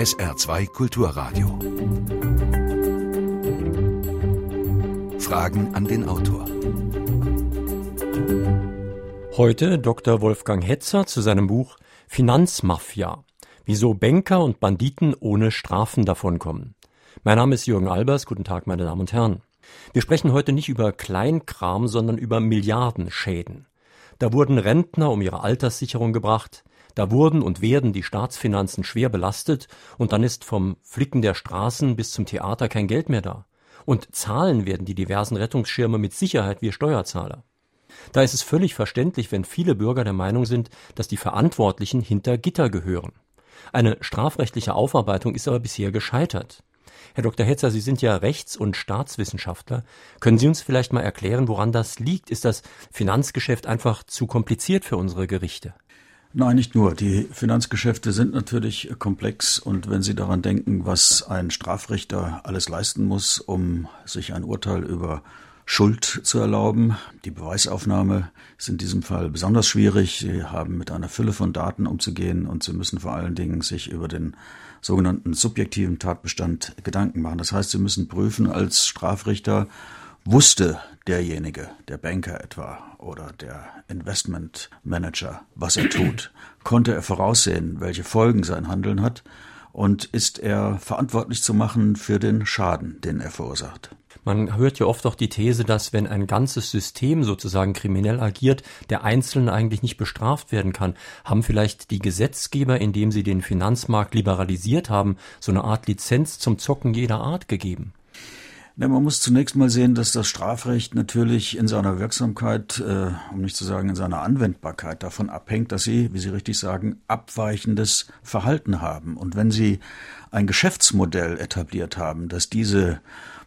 SR2 Kulturradio. Fragen an den Autor. Heute Dr. Wolfgang Hetzer zu seinem Buch Finanzmafia. Wieso Banker und Banditen ohne Strafen davonkommen. Mein Name ist Jürgen Albers. Guten Tag, meine Damen und Herren. Wir sprechen heute nicht über Kleinkram, sondern über Milliardenschäden. Da wurden Rentner um ihre Alterssicherung gebracht, da wurden und werden die Staatsfinanzen schwer belastet und dann ist vom Flicken der Straßen bis zum Theater kein Geld mehr da. Und zahlen werden die diversen Rettungsschirme mit Sicherheit wir Steuerzahler. Da ist es völlig verständlich, wenn viele Bürger der Meinung sind, dass die Verantwortlichen hinter Gitter gehören. Eine strafrechtliche Aufarbeitung ist aber bisher gescheitert. Herr Dr. Hetzer, Sie sind ja Rechts- und Staatswissenschaftler. Können Sie uns vielleicht mal erklären, woran das liegt? Ist das Finanzgeschäft einfach zu kompliziert für unsere Gerichte? Nein, nicht nur. Die Finanzgeschäfte sind natürlich komplex und wenn Sie daran denken, was ein Strafrichter alles leisten muss, um sich ein Urteil über Schuld zu erlauben. Die Beweisaufnahme ist in diesem Fall besonders schwierig. Sie haben mit einer Fülle von Daten umzugehen und Sie müssen vor allen Dingen sich über den sogenannten subjektiven Tatbestand Gedanken machen. Das heißt, Sie müssen prüfen als Strafrichter, wusste derjenige, der Banker etwa oder der Investmentmanager, was er tut? Konnte er voraussehen, welche Folgen sein Handeln hat? Und ist er verantwortlich zu machen für den Schaden, den er verursacht? Man hört ja oft auch die These, dass wenn ein ganzes System sozusagen kriminell agiert, der Einzelne eigentlich nicht bestraft werden kann. Haben vielleicht die Gesetzgeber, indem sie den Finanzmarkt liberalisiert haben, so eine Art Lizenz zum Zocken jeder Art gegeben? Ja, man muss zunächst mal sehen, dass das Strafrecht natürlich in seiner Wirksamkeit, äh, um nicht zu sagen in seiner Anwendbarkeit, davon abhängt, dass Sie, wie Sie richtig sagen, abweichendes Verhalten haben. Und wenn Sie ein Geschäftsmodell etabliert haben, das diese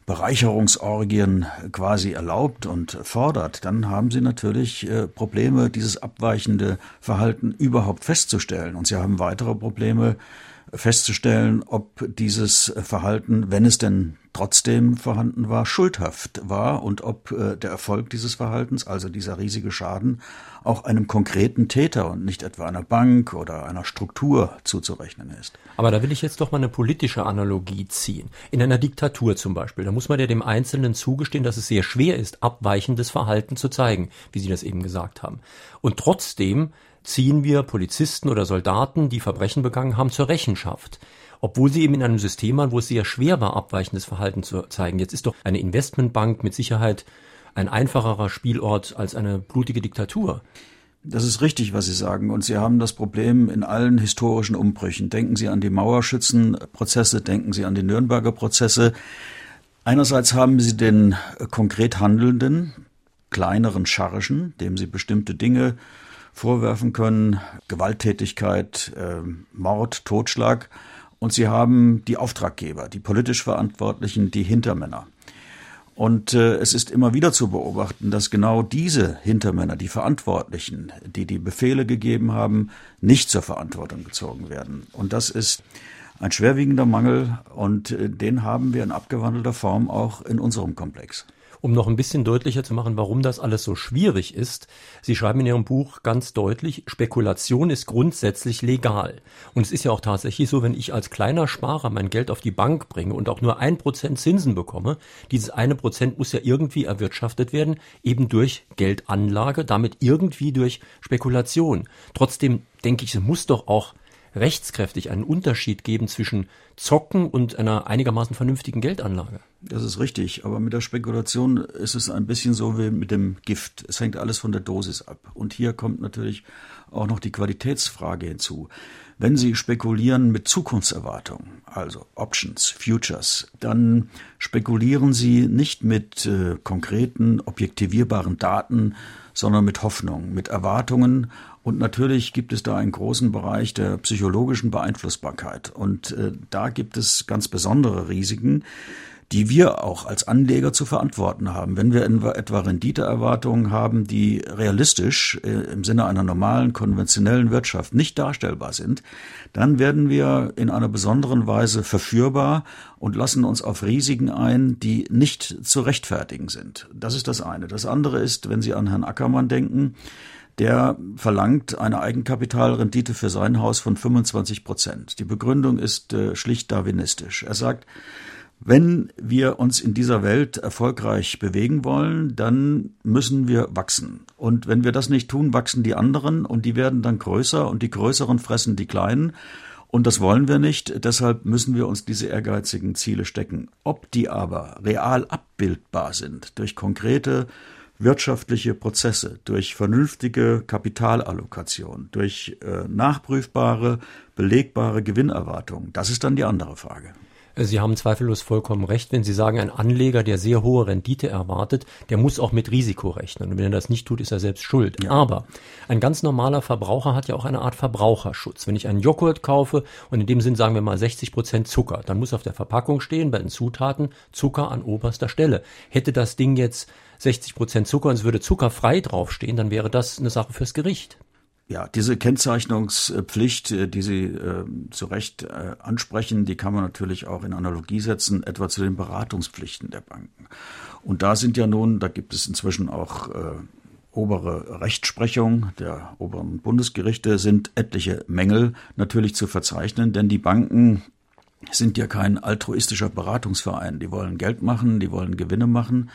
Bereicherungsorgien quasi erlaubt und fordert, dann haben Sie natürlich äh, Probleme, dieses abweichende Verhalten überhaupt festzustellen. Und Sie haben weitere Probleme, festzustellen, ob dieses Verhalten, wenn es denn trotzdem vorhanden war, schuldhaft war und ob äh, der Erfolg dieses Verhaltens, also dieser riesige Schaden, auch einem konkreten Täter und nicht etwa einer Bank oder einer Struktur zuzurechnen ist. Aber da will ich jetzt doch mal eine politische Analogie ziehen. In einer Diktatur zum Beispiel, da muss man ja dem Einzelnen zugestehen, dass es sehr schwer ist, abweichendes Verhalten zu zeigen, wie Sie das eben gesagt haben. Und trotzdem ziehen wir Polizisten oder Soldaten, die Verbrechen begangen haben, zur Rechenschaft. Obwohl sie eben in einem System waren, wo es sehr schwer war, abweichendes Verhalten zu zeigen. Jetzt ist doch eine Investmentbank mit Sicherheit ein einfacherer Spielort als eine blutige Diktatur. Das ist richtig, was Sie sagen. Und Sie haben das Problem in allen historischen Umbrüchen. Denken Sie an die Mauerschützenprozesse, denken Sie an die Nürnberger Prozesse. Einerseits haben Sie den konkret Handelnden, kleineren Scharischen, dem Sie bestimmte Dinge vorwerfen können, Gewalttätigkeit, äh, Mord, Totschlag. Und sie haben die Auftraggeber, die politisch Verantwortlichen, die Hintermänner. Und äh, es ist immer wieder zu beobachten, dass genau diese Hintermänner, die Verantwortlichen, die die Befehle gegeben haben, nicht zur Verantwortung gezogen werden. Und das ist ein schwerwiegender Mangel und äh, den haben wir in abgewandelter Form auch in unserem Komplex. Um noch ein bisschen deutlicher zu machen, warum das alles so schwierig ist, Sie schreiben in Ihrem Buch ganz deutlich, Spekulation ist grundsätzlich legal. Und es ist ja auch tatsächlich so, wenn ich als kleiner Sparer mein Geld auf die Bank bringe und auch nur ein Prozent Zinsen bekomme, dieses eine Prozent muss ja irgendwie erwirtschaftet werden, eben durch Geldanlage, damit irgendwie durch Spekulation. Trotzdem denke ich, es muss doch auch rechtskräftig einen Unterschied geben zwischen Zocken und einer einigermaßen vernünftigen Geldanlage. Das ist richtig, aber mit der Spekulation ist es ein bisschen so wie mit dem Gift. Es hängt alles von der Dosis ab. Und hier kommt natürlich auch noch die Qualitätsfrage hinzu. Wenn Sie spekulieren mit Zukunftserwartungen, also Options, Futures, dann spekulieren Sie nicht mit äh, konkreten, objektivierbaren Daten, sondern mit Hoffnung, mit Erwartungen. Und natürlich gibt es da einen großen Bereich der psychologischen Beeinflussbarkeit. Und äh, da gibt es ganz besondere Risiken, die wir auch als Anleger zu verantworten haben. Wenn wir etwa Renditeerwartungen haben, die realistisch äh, im Sinne einer normalen, konventionellen Wirtschaft nicht darstellbar sind, dann werden wir in einer besonderen Weise verführbar und lassen uns auf Risiken ein, die nicht zu rechtfertigen sind. Das ist das eine. Das andere ist, wenn Sie an Herrn Ackermann denken, der verlangt eine Eigenkapitalrendite für sein Haus von 25 Prozent. Die Begründung ist äh, schlicht darwinistisch. Er sagt, wenn wir uns in dieser Welt erfolgreich bewegen wollen, dann müssen wir wachsen. Und wenn wir das nicht tun, wachsen die anderen und die werden dann größer und die Größeren fressen die Kleinen. Und das wollen wir nicht. Deshalb müssen wir uns diese ehrgeizigen Ziele stecken. Ob die aber real abbildbar sind durch konkrete wirtschaftliche Prozesse, durch vernünftige Kapitalallokation, durch äh, nachprüfbare, belegbare Gewinnerwartungen, das ist dann die andere Frage. Sie haben zweifellos vollkommen recht, wenn Sie sagen, ein Anleger, der sehr hohe Rendite erwartet, der muss auch mit Risiko rechnen. Und wenn er das nicht tut, ist er selbst schuld. Ja. Aber ein ganz normaler Verbraucher hat ja auch eine Art Verbraucherschutz. Wenn ich einen Joghurt kaufe und in dem Sinn sagen wir mal 60 Prozent Zucker, dann muss auf der Verpackung stehen, bei den Zutaten Zucker an oberster Stelle. Hätte das Ding jetzt 60 Prozent Zucker und es würde zuckerfrei draufstehen, dann wäre das eine Sache fürs Gericht. Ja, diese Kennzeichnungspflicht, äh, die Sie äh, zu Recht äh, ansprechen, die kann man natürlich auch in Analogie setzen, etwa zu den Beratungspflichten der Banken. Und da sind ja nun, da gibt es inzwischen auch äh, obere Rechtsprechung der oberen Bundesgerichte, sind etliche Mängel natürlich zu verzeichnen, denn die Banken sind ja kein altruistischer Beratungsverein. Die wollen Geld machen, die wollen Gewinne machen.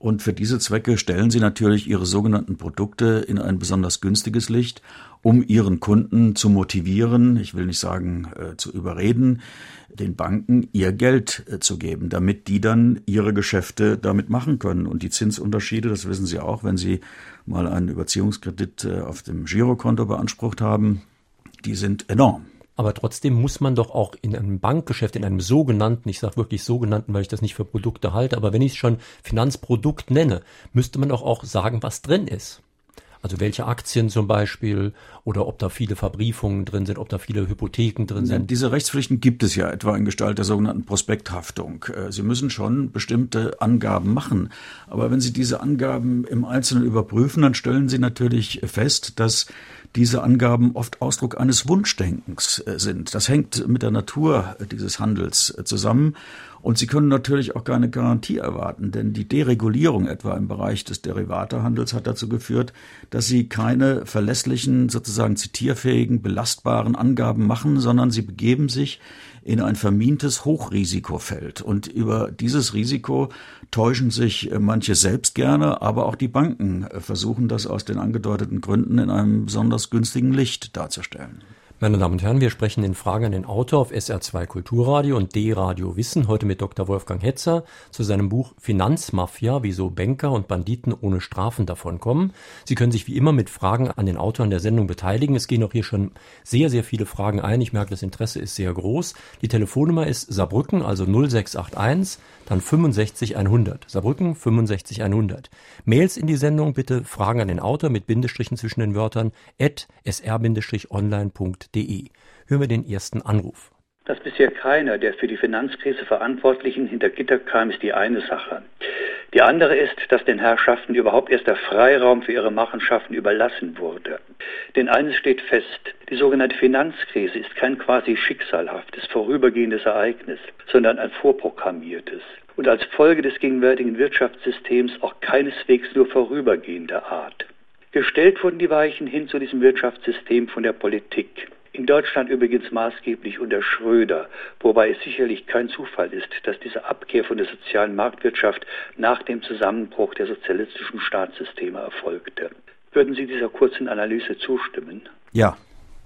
Und für diese Zwecke stellen sie natürlich ihre sogenannten Produkte in ein besonders günstiges Licht, um ihren Kunden zu motivieren, ich will nicht sagen äh, zu überreden, den Banken ihr Geld äh, zu geben, damit die dann ihre Geschäfte damit machen können. Und die Zinsunterschiede, das wissen Sie auch, wenn Sie mal einen Überziehungskredit äh, auf dem Girokonto beansprucht haben, die sind enorm. Aber trotzdem muss man doch auch in einem Bankgeschäft, in einem sogenannten, ich sage wirklich sogenannten, weil ich das nicht für Produkte halte, aber wenn ich es schon Finanzprodukt nenne, müsste man doch auch sagen, was drin ist. Also welche Aktien zum Beispiel oder ob da viele Verbriefungen drin sind, ob da viele Hypotheken drin sind. Diese Rechtspflichten gibt es ja etwa in Gestalt der sogenannten Prospekthaftung. Äh, Sie müssen schon bestimmte Angaben machen. Aber wenn Sie diese Angaben im Einzelnen überprüfen, dann stellen Sie natürlich fest, dass diese Angaben oft Ausdruck eines Wunschdenkens äh, sind. Das hängt mit der Natur dieses Handels äh, zusammen. Und Sie können natürlich auch keine Garantie erwarten, denn die Deregulierung etwa im Bereich des Derivatehandels hat dazu geführt, dass Sie keine verlässlichen, sozusagen zitierfähigen, belastbaren Angaben machen, sondern Sie begeben sich in ein vermintes Hochrisikofeld. Und über dieses Risiko täuschen sich äh, manche selbst gerne, aber auch die Banken äh, versuchen das aus den angedeuteten Gründen in einem besonders günstigen Licht darzustellen. Meine Damen und Herren, wir sprechen in Fragen an den Autor auf SR2 Kulturradio und D-Radio Wissen heute mit Dr. Wolfgang Hetzer zu seinem Buch Finanzmafia, wieso Banker und Banditen ohne Strafen davonkommen. Sie können sich wie immer mit Fragen an den Autor an der Sendung beteiligen. Es gehen auch hier schon sehr, sehr viele Fragen ein. Ich merke, das Interesse ist sehr groß. Die Telefonnummer ist Saarbrücken, also 0681, dann 65100. Saarbrücken 65100. Mails in die Sendung bitte Fragen an den Autor mit Bindestrichen zwischen den Wörtern at sr-online.de. Hören wir den ersten Anruf. Dass bisher keiner der für die Finanzkrise Verantwortlichen hinter Gitter kam, ist die eine Sache. Die andere ist, dass den Herrschaften überhaupt erst der Freiraum für ihre Machenschaften überlassen wurde. Denn eines steht fest, die sogenannte Finanzkrise ist kein quasi schicksalhaftes, vorübergehendes Ereignis, sondern ein vorprogrammiertes und als Folge des gegenwärtigen Wirtschaftssystems auch keineswegs nur vorübergehender Art. Gestellt wurden die Weichen hin zu diesem Wirtschaftssystem von der Politik. In Deutschland übrigens maßgeblich unter Schröder, wobei es sicherlich kein Zufall ist, dass diese Abkehr von der sozialen Marktwirtschaft nach dem Zusammenbruch der sozialistischen Staatssysteme erfolgte. Würden Sie dieser kurzen Analyse zustimmen? Ja,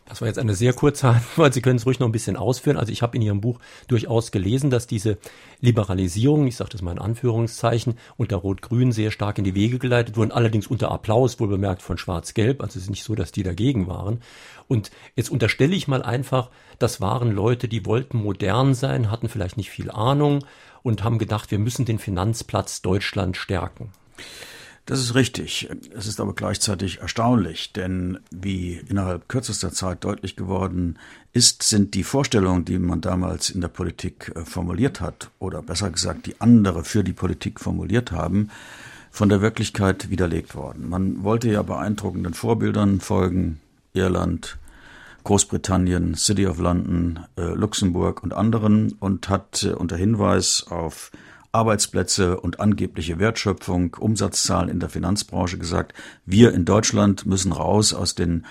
das war jetzt eine sehr kurze Antwort. Sie können es ruhig noch ein bisschen ausführen. Also ich habe in Ihrem Buch durchaus gelesen, dass diese Liberalisierung, ich sage das mal in Anführungszeichen, unter Rot-Grün sehr stark in die Wege geleitet wurden, allerdings unter Applaus, wohl bemerkt von Schwarz-Gelb. Also es ist nicht so, dass die dagegen waren. Und jetzt unterstelle ich mal einfach, das waren Leute, die wollten modern sein, hatten vielleicht nicht viel Ahnung und haben gedacht, wir müssen den Finanzplatz Deutschland stärken. Das ist richtig. Es ist aber gleichzeitig erstaunlich, denn wie innerhalb kürzester Zeit deutlich geworden ist, sind die Vorstellungen, die man damals in der Politik äh, formuliert hat, oder besser gesagt, die andere für die Politik formuliert haben, von der Wirklichkeit widerlegt worden. Man wollte ja beeindruckenden Vorbildern folgen, Irland, Großbritannien, City of London, äh, Luxemburg und anderen und hat äh, unter Hinweis auf Arbeitsplätze und angebliche Wertschöpfung, Umsatzzahlen in der Finanzbranche gesagt, wir in Deutschland müssen raus aus den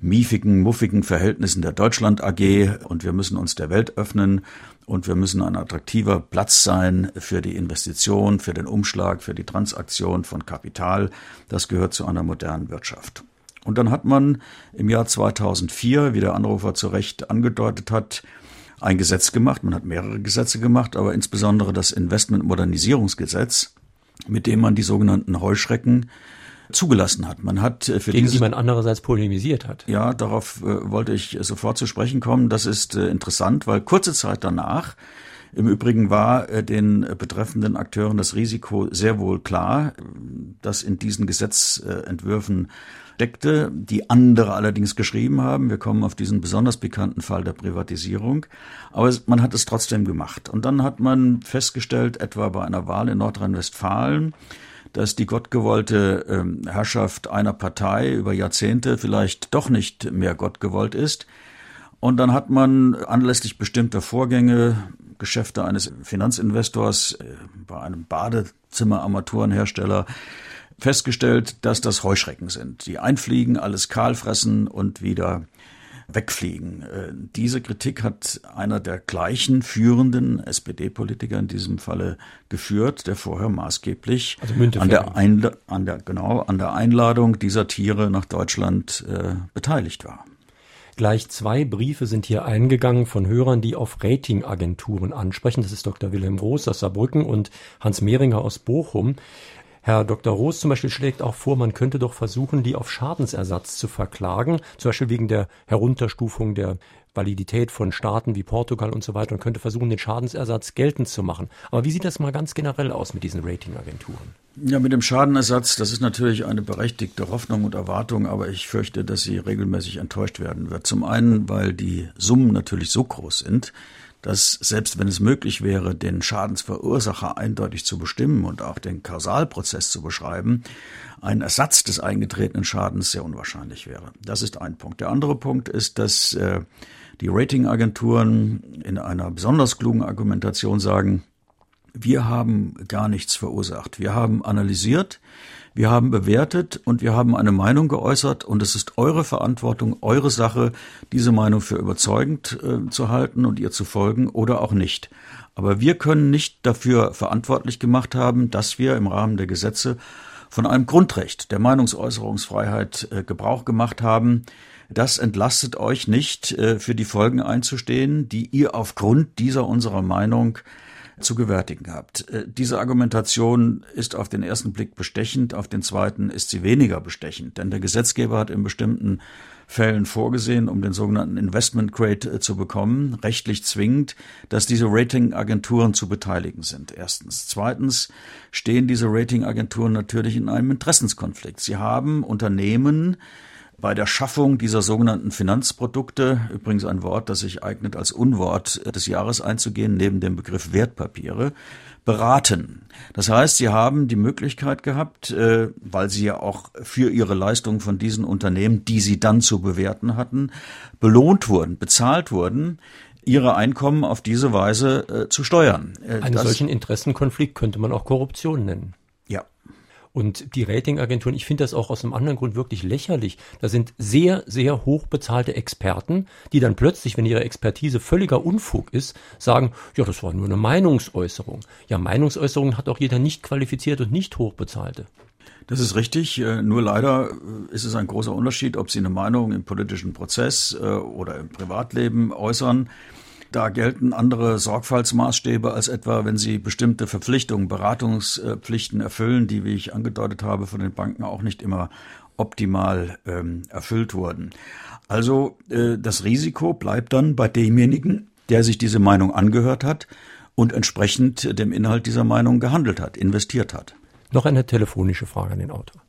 miefigen, muffigen Verhältnissen der Deutschland AG und wir müssen uns der Welt öffnen und wir müssen ein attraktiver Platz sein für die Investition, für den Umschlag, für die Transaktion von Kapital. Das gehört zu einer modernen Wirtschaft. Und dann hat man im Jahr 2004, wie der Anrufer zu Recht angedeutet hat, ein Gesetz gemacht. Man hat mehrere Gesetze gemacht, aber insbesondere das Investmentmodernisierungsgesetz, mit dem man die sogenannten Heuschrecken zugelassen hat. Man hat äh, für gegen die man andererseits polemisiert hat. Ja, darauf äh, wollte ich sofort zu sprechen kommen. Das ist äh, interessant, weil kurze Zeit danach im Übrigen war äh, den betreffenden Akteuren das Risiko sehr wohl klar, dass in diesen Gesetzentwürfen steckte, die andere allerdings geschrieben haben. Wir kommen auf diesen besonders bekannten Fall der Privatisierung. Aber man hat es trotzdem gemacht. Und dann hat man festgestellt, etwa bei einer Wahl in Nordrhein-Westfalen, dass die gottgewollte ähm, Herrschaft einer Partei über Jahrzehnte vielleicht doch nicht mehr gottgewollt ist. Und dann hat man anlässlich bestimmter Vorgänge, Geschäfte eines Finanzinvestors äh, bei einem Badezimmerarmaturenhersteller festgestellt, dass das Heuschrecken sind, die einfliegen, alles kahl fressen und wieder wegfliegen. Äh, diese Kritik hat einer der gleichen führenden SPD-Politiker in diesem Falle geführt, der vorher maßgeblich also an, der an, der, genau, an der Einladung dieser Tiere nach Deutschland äh, beteiligt war. Gleich zwei Briefe sind hier eingegangen von Hörern, die auf Ratingagenturen ansprechen. Das ist Dr. Wilhelm Groß aus Saarbrücken und Hans Mehringer aus Bochum. Herr Dr. Roos zum Beispiel schlägt auch vor, man könnte doch versuchen, die auf Schadensersatz zu verklagen, zum Beispiel wegen der Herunterstufung der Validität von Staaten wie Portugal und so weiter und könnte versuchen, den Schadensersatz geltend zu machen. Aber wie sieht das mal ganz generell aus mit diesen Ratingagenturen? Ja, mit dem Schadenersatz, das ist natürlich eine berechtigte Hoffnung und Erwartung, aber ich fürchte, dass sie regelmäßig enttäuscht werden wird. Zum einen, weil die Summen natürlich so groß sind, dass selbst wenn es möglich wäre, den Schadensverursacher eindeutig zu bestimmen und auch den Kausalprozess zu beschreiben, ein Ersatz des eingetretenen Schadens sehr unwahrscheinlich wäre. Das ist ein Punkt. Der andere Punkt ist, dass äh, die Ratingagenturen in einer besonders klugen Argumentation sagen, wir haben gar nichts verursacht. Wir haben analysiert, wir haben bewertet und wir haben eine Meinung geäußert und es ist eure Verantwortung, eure Sache, diese Meinung für überzeugend äh, zu halten und ihr zu folgen oder auch nicht. Aber wir können nicht dafür verantwortlich gemacht haben, dass wir im Rahmen der Gesetze von einem Grundrecht der Meinungsäußerungsfreiheit äh, Gebrauch gemacht haben. Das entlastet euch nicht, äh, für die Folgen einzustehen, die ihr aufgrund dieser unserer Meinung zu gewärtigen habt. Äh, diese Argumentation ist auf den ersten Blick bestechend, auf den zweiten ist sie weniger bestechend, denn der Gesetzgeber hat in bestimmten Fällen vorgesehen, um den sogenannten Investment Grade äh, zu bekommen, rechtlich zwingend, dass diese Ratingagenturen zu beteiligen sind. Erstens. Zweitens stehen diese Ratingagenturen natürlich in einem Interessenskonflikt. Sie haben Unternehmen, bei der Schaffung dieser sogenannten Finanzprodukte, übrigens ein Wort, das sich eignet als Unwort des Jahres einzugehen, neben dem Begriff Wertpapiere, beraten. Das heißt, sie haben die Möglichkeit gehabt, äh, weil sie ja auch für ihre Leistungen von diesen Unternehmen, die sie dann zu bewerten hatten, belohnt wurden, bezahlt wurden, ihre Einkommen auf diese Weise äh, zu steuern. Äh, Einen solchen Interessenkonflikt könnte man auch Korruption nennen. Und die Ratingagenturen, ich finde das auch aus einem anderen Grund wirklich lächerlich. Da sind sehr, sehr hochbezahlte Experten, die dann plötzlich, wenn ihre Expertise völliger Unfug ist, sagen, ja, das war nur eine Meinungsäußerung. Ja, Meinungsäußerungen hat auch jeder nicht qualifiziert und nicht hochbezahlte. Das ist richtig. Äh, nur leider äh, ist es ein großer Unterschied, ob Sie eine Meinung im politischen Prozess äh, oder im Privatleben äußern. Da gelten andere Sorgfaltsmaßstäbe als etwa, wenn Sie bestimmte Verpflichtungen, Beratungspflichten erfüllen, die, wie ich angedeutet habe, von den Banken auch nicht immer optimal ähm, erfüllt wurden. Also äh, das Risiko bleibt dann bei demjenigen, der sich diese Meinung angehört hat und entsprechend dem Inhalt dieser Meinung gehandelt hat, investiert hat. Noch eine telefonische Frage an den Autor.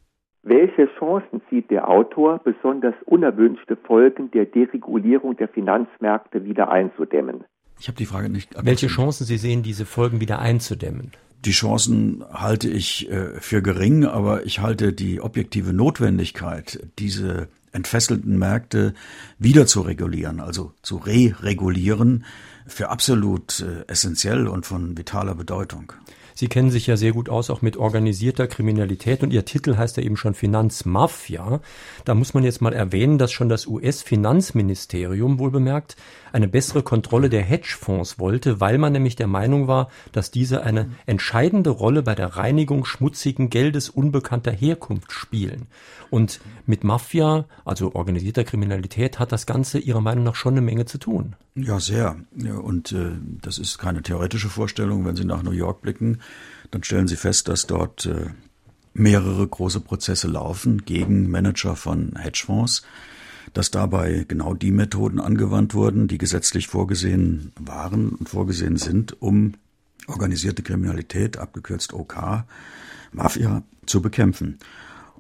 Welche Chancen sieht der Autor, besonders unerwünschte Folgen der Deregulierung der Finanzmärkte wieder einzudämmen? Ich habe die Frage nicht. Welche Chancen Sie sehen, diese Folgen wieder einzudämmen? Die Chancen halte ich äh, für gering, aber ich halte die objektive Notwendigkeit, diese entfesselten Märkte wieder zu regulieren, also zu re-regulieren, für absolut äh, essentiell und von vitaler Bedeutung. Sie kennen sich ja sehr gut aus, auch mit organisierter Kriminalität und Ihr Titel heißt ja eben schon Finanzmafia. Da muss man jetzt mal erwähnen, dass schon das US-Finanzministerium wohl bemerkt eine bessere Kontrolle der Hedgefonds wollte, weil man nämlich der Meinung war, dass diese eine entscheidende Rolle bei der Reinigung schmutzigen Geldes unbekannter Herkunft spielen. Und mit Mafia, also organisierter Kriminalität, hat das Ganze Ihrer Meinung nach schon eine Menge zu tun. Ja, sehr. Und äh, das ist keine theoretische Vorstellung. Wenn Sie nach New York blicken, dann stellen Sie fest, dass dort äh, mehrere große Prozesse laufen gegen Manager von Hedgefonds, dass dabei genau die Methoden angewandt wurden, die gesetzlich vorgesehen waren und vorgesehen sind, um organisierte Kriminalität, abgekürzt OK, Mafia, zu bekämpfen.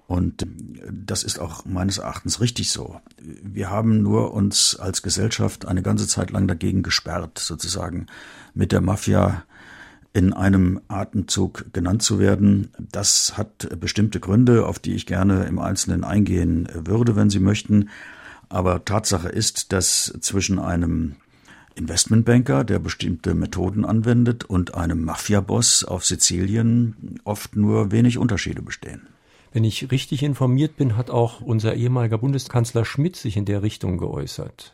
Und das ist auch meines Erachtens richtig so. Wir haben nur uns als Gesellschaft eine ganze Zeit lang dagegen gesperrt, sozusagen mit der Mafia in einem Atemzug genannt zu werden. Das hat bestimmte Gründe, auf die ich gerne im Einzelnen eingehen würde, wenn Sie möchten. Aber Tatsache ist, dass zwischen einem Investmentbanker, der bestimmte Methoden anwendet, und einem Mafiaboss auf Sizilien oft nur wenig Unterschiede bestehen. Wenn ich richtig informiert bin, hat auch unser ehemaliger Bundeskanzler Schmidt sich in der Richtung geäußert.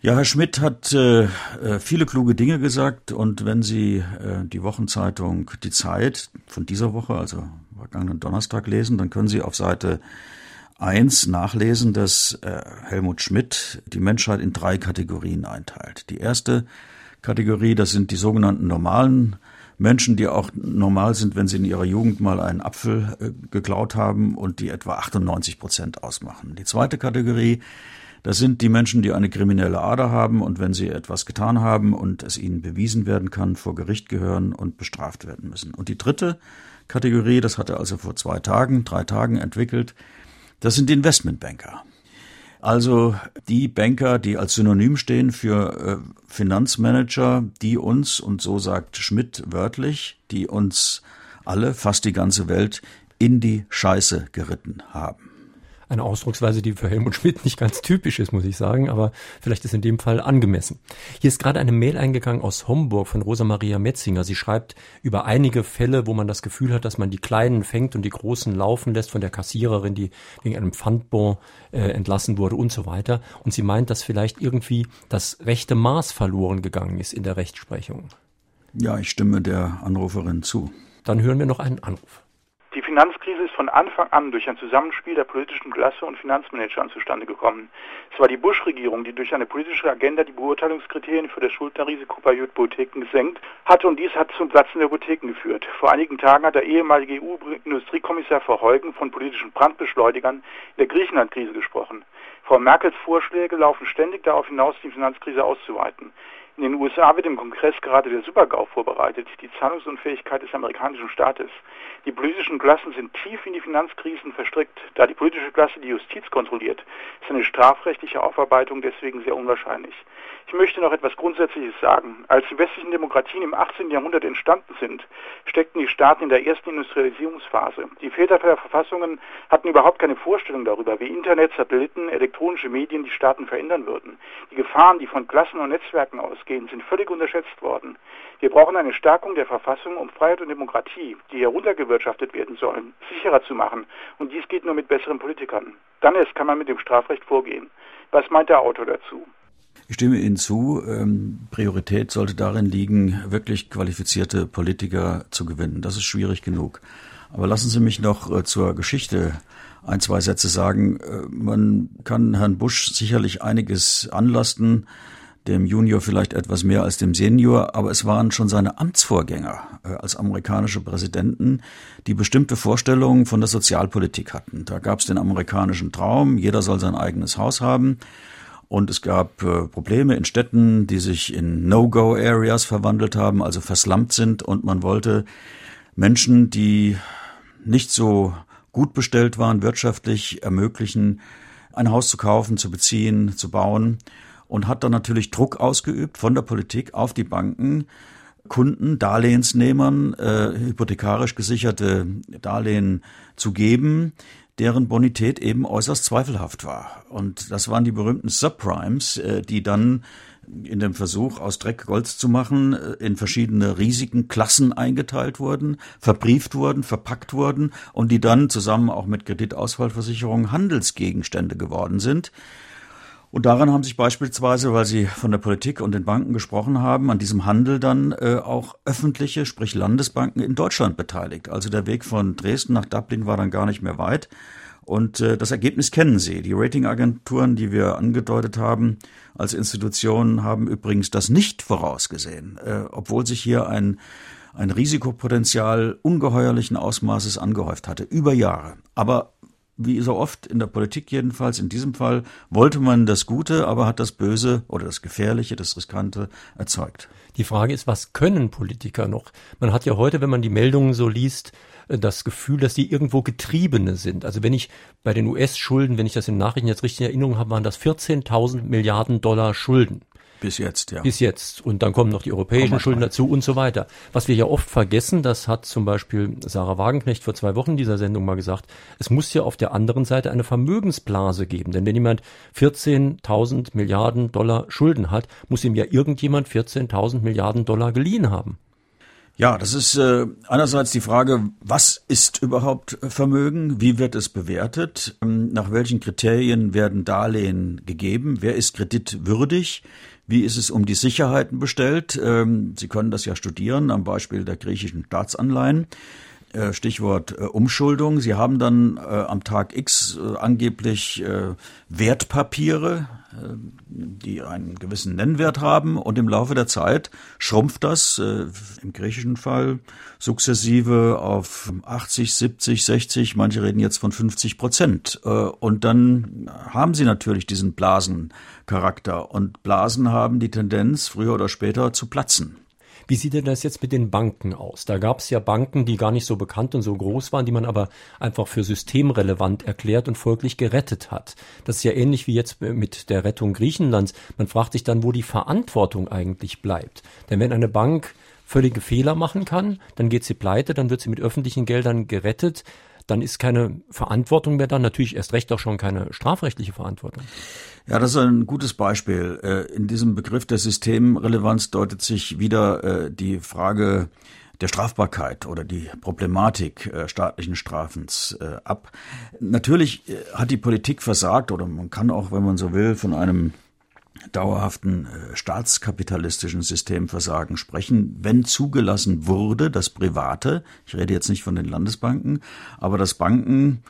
Ja, Herr Schmidt hat äh, äh, viele kluge Dinge gesagt und wenn Sie äh, die Wochenzeitung Die Zeit von dieser Woche, also vergangenen Donnerstag lesen, dann können Sie auf Seite 1 nachlesen, dass äh, Helmut Schmidt die Menschheit in drei Kategorien einteilt. Die erste Kategorie, das sind die sogenannten normalen Menschen, die auch normal sind, wenn sie in ihrer Jugend mal einen Apfel äh, geklaut haben und die etwa 98 Prozent ausmachen. Die zweite Kategorie, das sind die Menschen, die eine kriminelle Ader haben und wenn sie etwas getan haben und es ihnen bewiesen werden kann, vor Gericht gehören und bestraft werden müssen. Und die dritte Kategorie, das hat er also vor zwei Tagen, drei Tagen entwickelt, das sind Investmentbanker. Also die Banker, die als Synonym stehen für äh, Finanzmanager, die uns, und so sagt Schmidt wörtlich, die uns alle, fast die ganze Welt, in die Scheiße geritten haben eine Ausdrucksweise, die für Helmut Schmidt nicht ganz typisch ist, muss ich sagen, aber vielleicht ist in dem Fall angemessen. Hier ist gerade eine Mail eingegangen aus Homburg von Rosa Maria Metzinger. Sie schreibt über einige Fälle, wo man das Gefühl hat, dass man die Kleinen fängt und die Großen laufen lässt von der Kassiererin, die wegen einem Pfandbon äh, entlassen wurde und so weiter. Und sie meint, dass vielleicht irgendwie das rechte Maß verloren gegangen ist in der Rechtsprechung. Ja, ich stimme der Anruferin zu. Dann hören wir noch einen Anruf. Die Finanzkrise ist von Anfang an durch ein Zusammenspiel der politischen Klasse und Finanzmanagern zustande gekommen. Es war die Bush-Regierung, die durch eine politische Agenda die Beurteilungskriterien für das Schuldnerrisiko bei Hypotheken gesenkt hatte und dies hat zum Platzen der Hypotheken geführt. Vor einigen Tagen hat der ehemalige EU-Industriekommissar Verheugen von politischen Brandbeschleunigern in der Griechenland-Krise gesprochen. Frau Merkels Vorschläge laufen ständig darauf hinaus, die Finanzkrise auszuweiten. In den USA wird im Kongress gerade der Supergau vorbereitet, die Zahlungsunfähigkeit des amerikanischen Staates. Die politischen Klassen sind tief in die Finanzkrisen verstrickt. Da die politische Klasse die Justiz kontrolliert, ist eine strafrechtliche Aufarbeitung deswegen sehr unwahrscheinlich. Ich möchte noch etwas Grundsätzliches sagen. Als die westlichen Demokratien im 18. Jahrhundert entstanden sind, steckten die Staaten in der ersten Industrialisierungsphase. Die Väter der Verfassungen hatten überhaupt keine Vorstellung darüber, wie Internet, Satelliten, elektronische Medien die Staaten verändern würden. Die Gefahren, die von Klassen und Netzwerken ausgehen, sind völlig unterschätzt worden. Wir brauchen eine Stärkung der Verfassung, um Freiheit und Demokratie, die heruntergewirtschaftet werden sollen, sicherer zu machen. Und dies geht nur mit besseren Politikern. Dann erst kann man mit dem Strafrecht vorgehen. Was meint der Autor dazu? Ich stimme Ihnen zu. Ähm, Priorität sollte darin liegen, wirklich qualifizierte Politiker zu gewinnen. Das ist schwierig genug. Aber lassen Sie mich noch äh, zur Geschichte ein, zwei Sätze sagen. Äh, man kann Herrn Bush sicherlich einiges anlasten, dem Junior vielleicht etwas mehr als dem Senior, aber es waren schon seine Amtsvorgänger äh, als amerikanische Präsidenten, die bestimmte Vorstellungen von der Sozialpolitik hatten. Da gab es den amerikanischen Traum, jeder soll sein eigenes Haus haben. Und es gab äh, Probleme in Städten, die sich in No-Go-Areas verwandelt haben, also verslammt sind. Und man wollte Menschen, die nicht so gut bestellt waren, wirtschaftlich ermöglichen, ein Haus zu kaufen, zu beziehen, zu bauen. Und hat dann natürlich Druck ausgeübt von der Politik auf die Banken, Kunden, Darlehensnehmern, äh, hypothekarisch gesicherte Darlehen zu geben, deren Bonität eben äußerst zweifelhaft war. Und das waren die berühmten Subprimes, äh, die dann in dem Versuch, aus Dreck Gold zu machen, äh, in verschiedene Risikenklassen eingeteilt wurden, verbrieft wurden, verpackt wurden und die dann zusammen auch mit Kreditausfallversicherungen Handelsgegenstände geworden sind. Und daran haben sich beispielsweise, weil Sie von der Politik und den Banken gesprochen haben, an diesem Handel dann äh, auch öffentliche, sprich Landesbanken in Deutschland beteiligt. Also der Weg von Dresden nach Dublin war dann gar nicht mehr weit. Und äh, das Ergebnis kennen Sie. Die Ratingagenturen, die wir angedeutet haben, als Institutionen haben übrigens das nicht vorausgesehen, äh, obwohl sich hier ein, ein Risikopotenzial ungeheuerlichen Ausmaßes angehäuft hatte, über Jahre. Aber wie so oft in der Politik jedenfalls, in diesem Fall wollte man das Gute, aber hat das Böse oder das Gefährliche, das Riskante erzeugt. Die Frage ist, was können Politiker noch? Man hat ja heute, wenn man die Meldungen so liest, äh, das Gefühl, dass die irgendwo Getriebene sind. Also wenn ich bei den US-Schulden, wenn ich das in Nachrichten jetzt richtig in Erinnerung habe, waren das 14.000 Milliarden Dollar Schulden. Bis jetzt, ja. Bis jetzt. Und dann kommen noch die europäischen Schulden dazu und so weiter. Was wir ja oft vergessen, das hat zum Beispiel Sarah Wagenknecht vor zwei Wochen in dieser Sendung mal gesagt, es muss ja auf der anderen Seite eine Vermögensblase geben. Denn wenn jemand 14.000 Milliarden Dollar Schulden hat, muss ihm ja irgendjemand 14.000 Milliarden Dollar geliehen haben. Ja, das ist äh, einerseits die Frage, was ist überhaupt Vermögen? Wie wird es bewertet? Ähm, nach welchen Kriterien werden Darlehen gegeben? Wer ist kreditwürdig? Wie ist es um die Sicherheiten bestellt? Ähm, Sie können das ja studieren am Beispiel der griechischen Staatsanleihen. Äh, Stichwort äh, Umschuldung. Sie haben dann äh, am Tag X angeblich Wertpapiere, die einen gewissen Nennwert haben und im Laufe der Zeit schrumpft das im griechischen Fall sukzessive auf 80, 70, 60, manche reden jetzt von 50 Prozent. und dann haben sie natürlich diesen Blasencharakter und Blasen haben die Tendenz, früher oder später zu platzen. Wie sieht denn das jetzt mit den Banken aus? Da gab es ja Banken, die gar nicht so bekannt und so groß waren, die man aber einfach für systemrelevant erklärt und folglich gerettet hat. Das ist ja ähnlich wie jetzt mit der Rettung Griechenlands. Man fragt sich dann, wo die Verantwortung eigentlich bleibt. Denn wenn eine Bank völlige Fehler machen kann, dann geht sie pleite, dann wird sie mit öffentlichen Geldern gerettet dann ist keine Verantwortung mehr da, natürlich erst recht auch schon keine strafrechtliche Verantwortung. Ja, das ist ein gutes Beispiel. Äh, in diesem Begriff der Systemrelevanz deutet sich wieder äh, die Frage der Strafbarkeit oder die Problematik äh, staatlichen Strafens ab. Natürlich hat die Politik versagt oder man kann auch, wenn man so will, von einem dauerhaften staatskapitalistischen Systemversagen sprechen, wenn zugelassen wurde, dass Private, ich rede jetzt nicht von den Landesbanken, aber dass Banken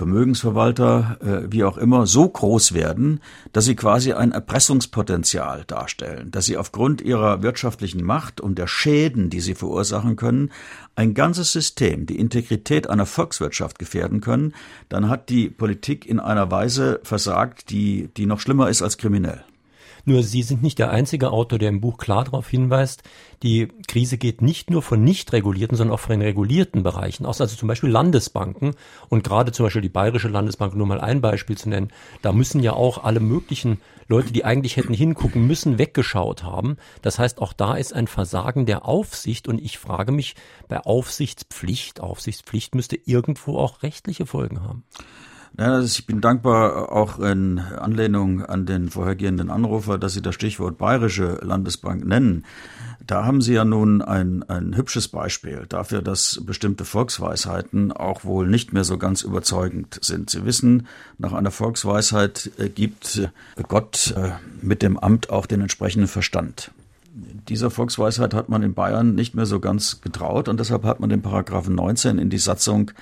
Vermögensverwalter, äh, wie auch immer, so groß werden, dass sie quasi ein Erpressungspotenzial darstellen, dass sie aufgrund ihrer wirtschaftlichen Macht und der Schäden, die sie verursachen können, ein ganzes System, die Integrität einer Volkswirtschaft gefährden können, dann hat die Politik in einer Weise versagt, die, die noch schlimmer ist als kriminell. Nur Sie sind nicht der einzige Autor, der im Buch klar darauf hinweist, die Krise geht nicht nur von nicht regulierten, sondern auch von regulierten Bereichen aus, also zum Beispiel Landesbanken und gerade zum Beispiel die Bayerische Landesbank, nur mal ein Beispiel zu nennen, da müssen ja auch alle möglichen Leute, die eigentlich hätten hingucken müssen, weggeschaut haben. Das heißt, auch da ist ein Versagen der Aufsicht und ich frage mich, bei Aufsichtspflicht, Aufsichtspflicht müsste irgendwo auch rechtliche Folgen haben. Ja, ich bin dankbar auch in Anlehnung an den vorhergehenden Anrufer, dass Sie das Stichwort Bayerische Landesbank nennen. Da haben Sie ja nun ein, ein hübsches Beispiel dafür, dass bestimmte Volksweisheiten auch wohl nicht mehr so ganz überzeugend sind. Sie wissen, nach einer Volksweisheit äh, gibt Gott äh, mit dem Amt auch den entsprechenden Verstand dieser Volksweisheit hat man in Bayern nicht mehr so ganz getraut und deshalb hat man den Paragraphen 19 in die Satzung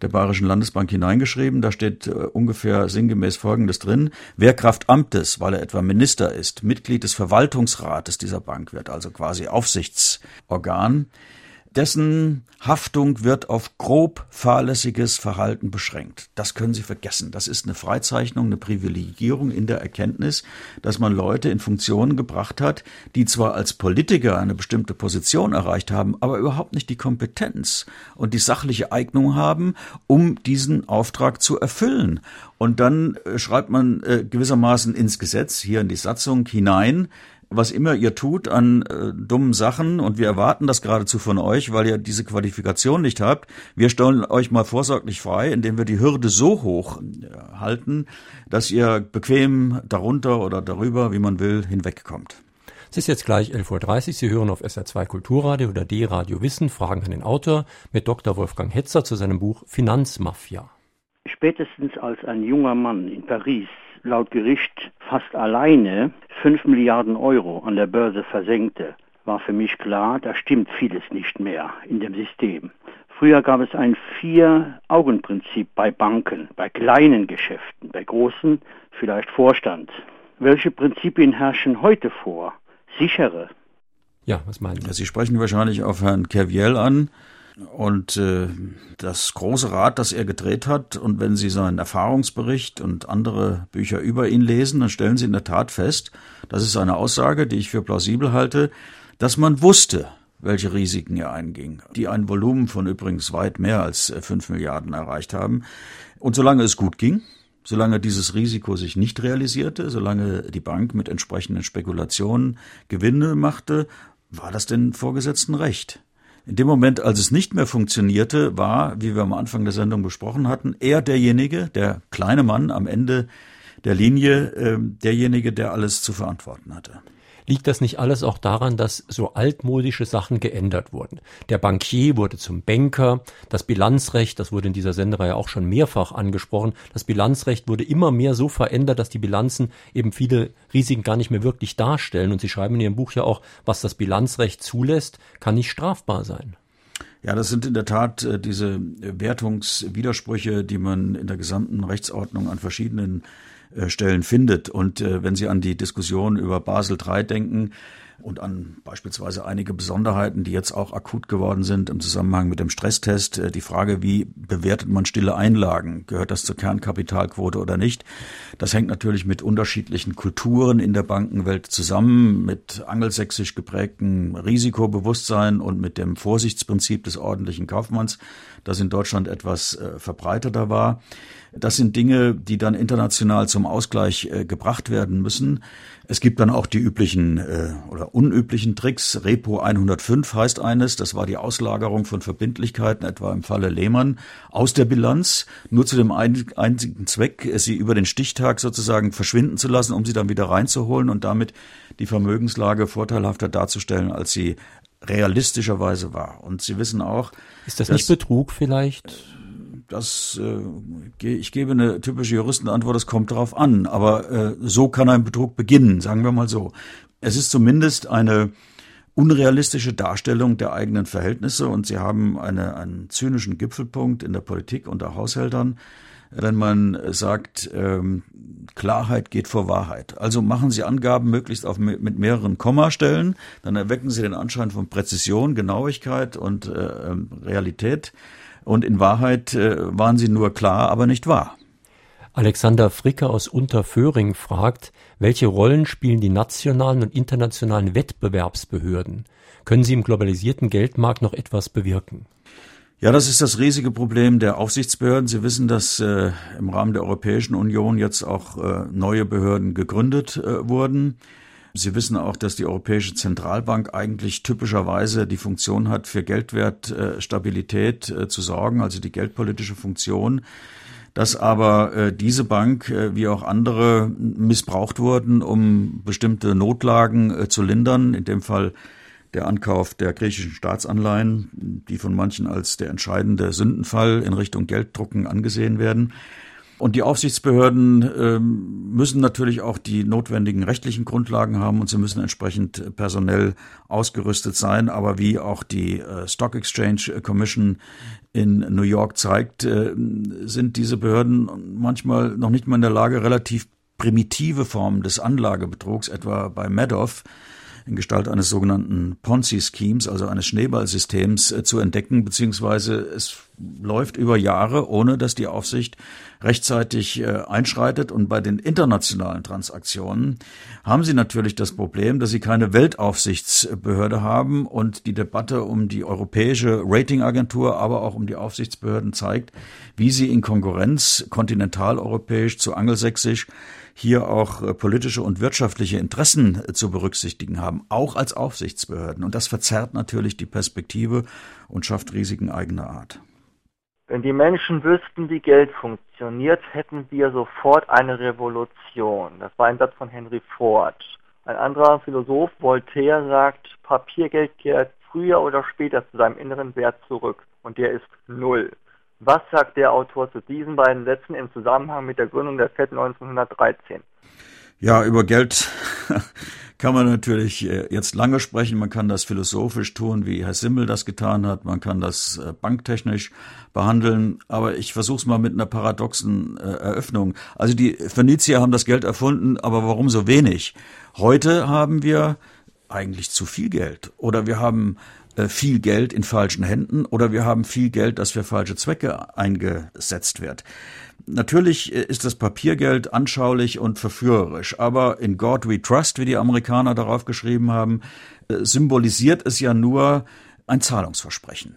der Bayerischen Landesbank hineingeschrieben. Da steht äh, ungefähr sinngemäß Folgendes drin. Wer Kraft Amtes, weil er etwa Minister ist, Mitglied des Verwaltungsrates dieser Bank wird, also quasi Aufsichtsorgan, dessen Haftung wird auf grob fahrlässiges Verhalten beschränkt. Das können Sie vergessen. Das ist eine Freizeichnung, eine Privilegierung in der Erkenntnis, dass man Leute in Funktionen gebracht hat, die zwar als Politiker eine bestimmte Position erreicht haben, aber überhaupt nicht die Kompetenz und die sachliche Eignung haben, um diesen Auftrag zu erfüllen. Und dann äh, schreibt man äh, gewissermaßen ins Gesetz, hier in die Satzung hinein, was immer ihr tut an äh, dummen Sachen und wir erwarten das geradezu von euch, weil ihr diese Qualifikation nicht habt. Wir stellen euch mal vorsorglich frei, indem wir die Hürde so hoch äh, halten, dass ihr bequem darunter oder darüber, wie man will, hinwegkommt. Es ist jetzt gleich 11.30 Uhr. Sie hören auf SR2 Kulturradio oder D-Radio Wissen Fragen an den Autor mit Dr. Wolfgang Hetzer zu seinem Buch Finanzmafia. Spätestens als ein junger Mann in Paris laut Gericht fast alleine 5 Milliarden Euro an der Börse versenkte, war für mich klar, da stimmt vieles nicht mehr in dem System. Früher gab es ein Vier-Augen-Prinzip bei Banken, bei kleinen Geschäften, bei großen vielleicht Vorstand. Welche Prinzipien herrschen heute vor? Sichere. Ja, was meinen Sie? Sie sprechen wahrscheinlich auf Herrn Kerviel an und äh, das große Rad, das er gedreht hat. Und wenn Sie seinen Erfahrungsbericht und andere Bücher über ihn lesen, dann stellen Sie in der Tat fest, das ist eine Aussage, die ich für plausibel halte, dass man wusste, welche Risiken er einging, die ein Volumen von übrigens weit mehr als äh, fünf Milliarden erreicht haben. Und solange es gut ging, solange dieses Risiko sich nicht realisierte, solange die Bank mit entsprechenden Spekulationen Gewinne machte, war das den Vorgesetzten recht. In dem Moment, als es nicht mehr funktionierte, war, wie wir am Anfang der Sendung besprochen hatten, er derjenige, der kleine Mann am Ende der Linie, äh, derjenige, der alles zu verantworten hatte. Liegt das nicht alles auch daran, dass so altmodische Sachen geändert wurden? Der Bankier wurde zum Banker, das Bilanzrecht, das wurde in dieser Sendereihe auch schon mehrfach angesprochen, das Bilanzrecht wurde immer mehr so verändert, dass die Bilanzen eben viele Risiken gar nicht mehr wirklich darstellen. Und Sie schreiben in Ihrem Buch ja auch, was das Bilanzrecht zulässt, kann nicht strafbar sein. Ja, das sind in der Tat äh, diese Wertungswidersprüche, die man in der gesamten Rechtsordnung an verschiedenen Stellen findet. Und äh, wenn Sie an die Diskussion über Basel III denken, und an beispielsweise einige Besonderheiten, die jetzt auch akut geworden sind im Zusammenhang mit dem Stresstest. Äh, die Frage, wie bewertet man stille Einlagen? Gehört das zur Kernkapitalquote oder nicht? Das hängt natürlich mit unterschiedlichen Kulturen in der Bankenwelt zusammen, mit angelsächsisch geprägtem Risikobewusstsein und mit dem Vorsichtsprinzip des ordentlichen Kaufmanns, das in Deutschland etwas äh, verbreiteter war. Das sind Dinge, die dann international zum Ausgleich äh, gebracht werden müssen. Es gibt dann auch die üblichen äh, oder unüblichen Tricks. Repo 105 heißt eines, das war die Auslagerung von Verbindlichkeiten, etwa im Falle Lehmann, aus der Bilanz, nur zu dem ein, einzigen Zweck, sie über den Stichtag sozusagen verschwinden zu lassen, um sie dann wieder reinzuholen und damit die Vermögenslage vorteilhafter darzustellen, als sie realistischerweise war. Und Sie wissen auch. Ist das nicht Betrug vielleicht? das, äh, ich gebe eine typische Juristenantwort, es kommt darauf an. Aber äh, so kann ein Betrug beginnen, sagen wir mal so. Es ist zumindest eine unrealistische Darstellung der eigenen Verhältnisse und sie haben eine, einen zynischen Gipfelpunkt in der Politik unter Haushältern, wenn man sagt, ähm, Klarheit geht vor Wahrheit. Also machen Sie Angaben möglichst auf, mit mehreren Kommastellen, dann erwecken Sie den Anschein von Präzision, Genauigkeit und äh, ähm, Realität. Und in Wahrheit äh, waren sie nur klar, aber nicht wahr. Alexander Fricke aus Unterföhring fragt, welche Rollen spielen die nationalen und internationalen Wettbewerbsbehörden? Können sie im globalisierten Geldmarkt noch etwas bewirken? Ja, das ist das riesige Problem der Aufsichtsbehörden. Sie wissen, dass äh, im Rahmen der Europäischen Union jetzt auch äh, neue Behörden gegründet äh, wurden. Sie wissen auch, dass die Europäische Zentralbank eigentlich typischerweise die Funktion hat, für Geldwertstabilität äh, zu sorgen, also die geldpolitische Funktion dass aber äh, diese Bank äh, wie auch andere missbraucht wurden, um bestimmte Notlagen äh, zu lindern, in dem Fall der Ankauf der griechischen Staatsanleihen, die von manchen als der entscheidende Sündenfall in Richtung Gelddrucken angesehen werden. Und die Aufsichtsbehörden ähm, müssen natürlich auch die notwendigen rechtlichen Grundlagen haben und sie müssen entsprechend personell ausgerüstet sein. Aber wie auch die äh, Stock Exchange Commission in New York zeigt, äh, sind diese Behörden manchmal noch nicht mal in der Lage, relativ primitive Formen des Anlagebetrugs, etwa bei Madoff, in Gestalt eines sogenannten Ponzi-Schemes, also eines Schneeballsystems, äh, zu entdecken, beziehungsweise es läuft über Jahre, ohne dass die Aufsicht rechtzeitig äh, einschreitet. Und bei den internationalen Transaktionen haben sie natürlich das Problem, dass sie keine Weltaufsichtsbehörde haben und die Debatte um die europäische Ratingagentur, aber auch um die Aufsichtsbehörden zeigt, wie sie in Konkurrenz kontinentaleuropäisch zu angelsächsisch hier auch äh, politische und wirtschaftliche Interessen äh, zu berücksichtigen haben, auch als Aufsichtsbehörden. Und das verzerrt natürlich die Perspektive und schafft Risiken eigener Art. Wenn die Menschen wüssten, wie Geld funktioniert, hätten wir sofort eine Revolution. Das war ein Satz von Henry Ford. Ein anderer Philosoph, Voltaire, sagt, Papiergeld kehrt früher oder später zu seinem inneren Wert zurück. Und der ist null. Was sagt der Autor zu diesen beiden Sätzen im Zusammenhang mit der Gründung der FED 1913? Ja, über Geld kann man natürlich äh, jetzt lange sprechen. Man kann das philosophisch tun, wie Herr Simmel das getan hat. Man kann das äh, banktechnisch behandeln. Aber ich versuche es mal mit einer paradoxen äh, Eröffnung. Also die Phönizier haben das Geld erfunden, aber warum so wenig? Heute haben wir eigentlich zu viel Geld. Oder wir haben viel Geld in falschen Händen oder wir haben viel Geld, das für falsche Zwecke eingesetzt wird. Natürlich äh, ist das Papiergeld anschaulich und verführerisch, aber in God We Trust, wie die Amerikaner darauf geschrieben haben, äh, symbolisiert es ja nur ein Zahlungsversprechen.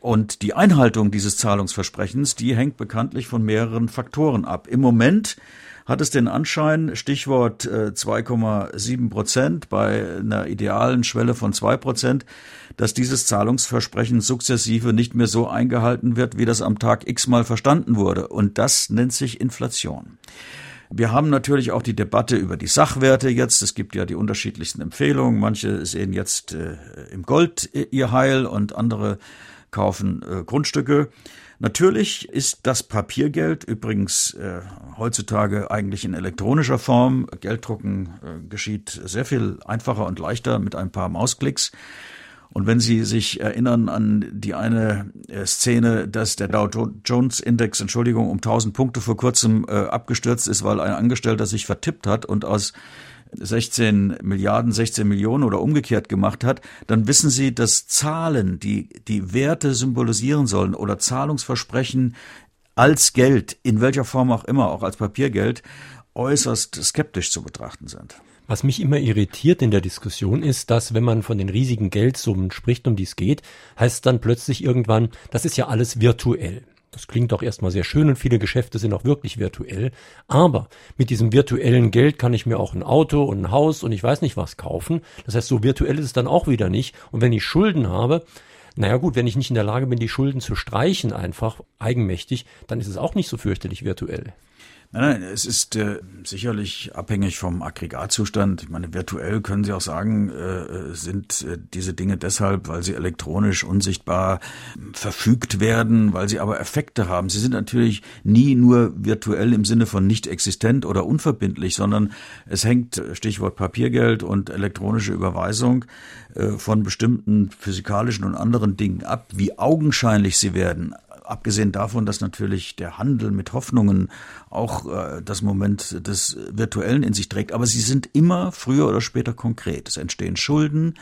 Und die Einhaltung dieses Zahlungsversprechens, die hängt bekanntlich von mehreren Faktoren ab. Im Moment hat es den Anschein, Stichwort 2,7 Prozent bei einer idealen Schwelle von 2 Prozent, dass dieses Zahlungsversprechen sukzessive nicht mehr so eingehalten wird, wie das am Tag x mal verstanden wurde. Und das nennt sich Inflation. Wir haben natürlich auch die Debatte über die Sachwerte jetzt. Es gibt ja die unterschiedlichsten Empfehlungen. Manche sehen jetzt äh, im Gold ihr Heil und andere kaufen äh, Grundstücke. Natürlich ist das Papiergeld übrigens äh, heutzutage eigentlich in elektronischer Form. Gelddrucken äh, geschieht sehr viel einfacher und leichter mit ein paar Mausklicks. Und wenn Sie sich erinnern an die eine äh, Szene, dass der Dow Jones Index, Entschuldigung, um 1000 Punkte vor kurzem äh, abgestürzt ist, weil ein Angestellter sich vertippt hat und aus 16 Milliarden, 16 Millionen oder umgekehrt gemacht hat, dann wissen Sie, dass Zahlen, die die Werte symbolisieren sollen oder Zahlungsversprechen als Geld, in welcher Form auch immer, auch als Papiergeld, äußerst skeptisch zu betrachten sind. Was mich immer irritiert in der Diskussion ist, dass wenn man von den riesigen Geldsummen spricht, um die es geht, heißt dann plötzlich irgendwann, das ist ja alles virtuell. Das klingt auch erstmal sehr schön und viele Geschäfte sind auch wirklich virtuell. Aber mit diesem virtuellen Geld kann ich mir auch ein Auto und ein Haus und ich weiß nicht was kaufen. Das heißt, so virtuell ist es dann auch wieder nicht. Und wenn ich Schulden habe, naja gut, wenn ich nicht in der Lage bin, die Schulden zu streichen einfach eigenmächtig, dann ist es auch nicht so fürchterlich virtuell. Nein, nein, es ist äh, sicherlich abhängig vom Aggregatzustand. Ich meine, virtuell können Sie auch sagen, äh, sind äh, diese Dinge deshalb, weil sie elektronisch unsichtbar verfügt werden, weil sie aber Effekte haben. Sie sind natürlich nie nur virtuell im Sinne von nicht existent oder unverbindlich, sondern es hängt, Stichwort Papiergeld und elektronische Überweisung, äh, von bestimmten physikalischen und anderen Dingen ab, wie augenscheinlich sie werden Abgesehen davon, dass natürlich der Handel mit Hoffnungen auch äh, das Moment des Virtuellen in sich trägt. Aber sie sind immer früher oder später konkret. Es entstehen Schulden.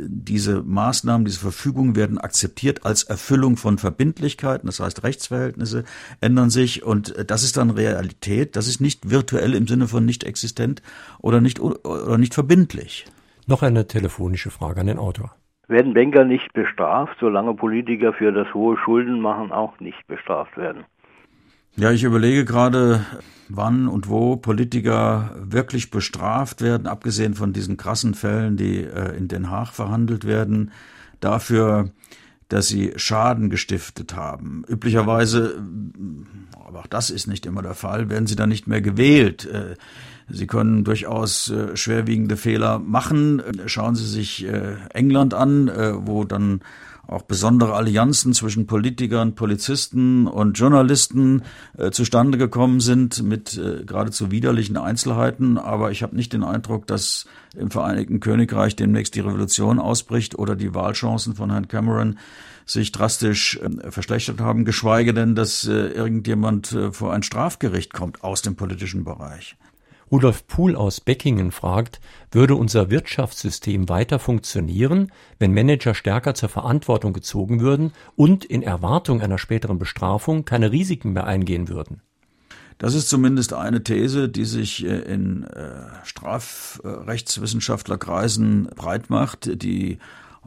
Diese Maßnahmen, diese Verfügungen werden akzeptiert als Erfüllung von Verbindlichkeiten. Das heißt, Rechtsverhältnisse ändern sich und das ist dann Realität. Das ist nicht virtuell im Sinne von nicht existent oder nicht, oder nicht verbindlich. Noch eine telefonische Frage an den Autor. Werden Banker nicht bestraft, solange Politiker für das hohe Schuldenmachen auch nicht bestraft werden? Ja, ich überlege gerade, wann und wo Politiker wirklich bestraft werden, abgesehen von diesen krassen Fällen, die äh, in Den Haag verhandelt werden, dafür, dass sie Schaden gestiftet haben. Üblicherweise, aber auch das ist nicht immer der Fall, werden sie dann nicht mehr gewählt. Sie können durchaus äh, schwerwiegende Fehler machen. Schauen Sie sich äh, England an, äh, wo dann auch besondere Allianzen zwischen Politikern, Polizisten und Journalisten äh, zustande gekommen sind mit äh, geradezu widerlichen Einzelheiten. Aber ich habe nicht den Eindruck, dass im Vereinigten Königreich demnächst die Revolution ausbricht oder die Wahlchancen von Herrn Cameron sich drastisch äh, verschlechtert haben, geschweige denn, dass äh, irgendjemand äh, vor ein Strafgericht kommt aus dem politischen Bereich. Rudolf Puhl aus Beckingen fragt, würde unser Wirtschaftssystem weiter funktionieren, wenn Manager stärker zur Verantwortung gezogen würden und in Erwartung einer späteren Bestrafung keine Risiken mehr eingehen würden? Das ist zumindest eine These, die sich äh, in äh, Strafrechtswissenschaftlerkreisen breit macht, die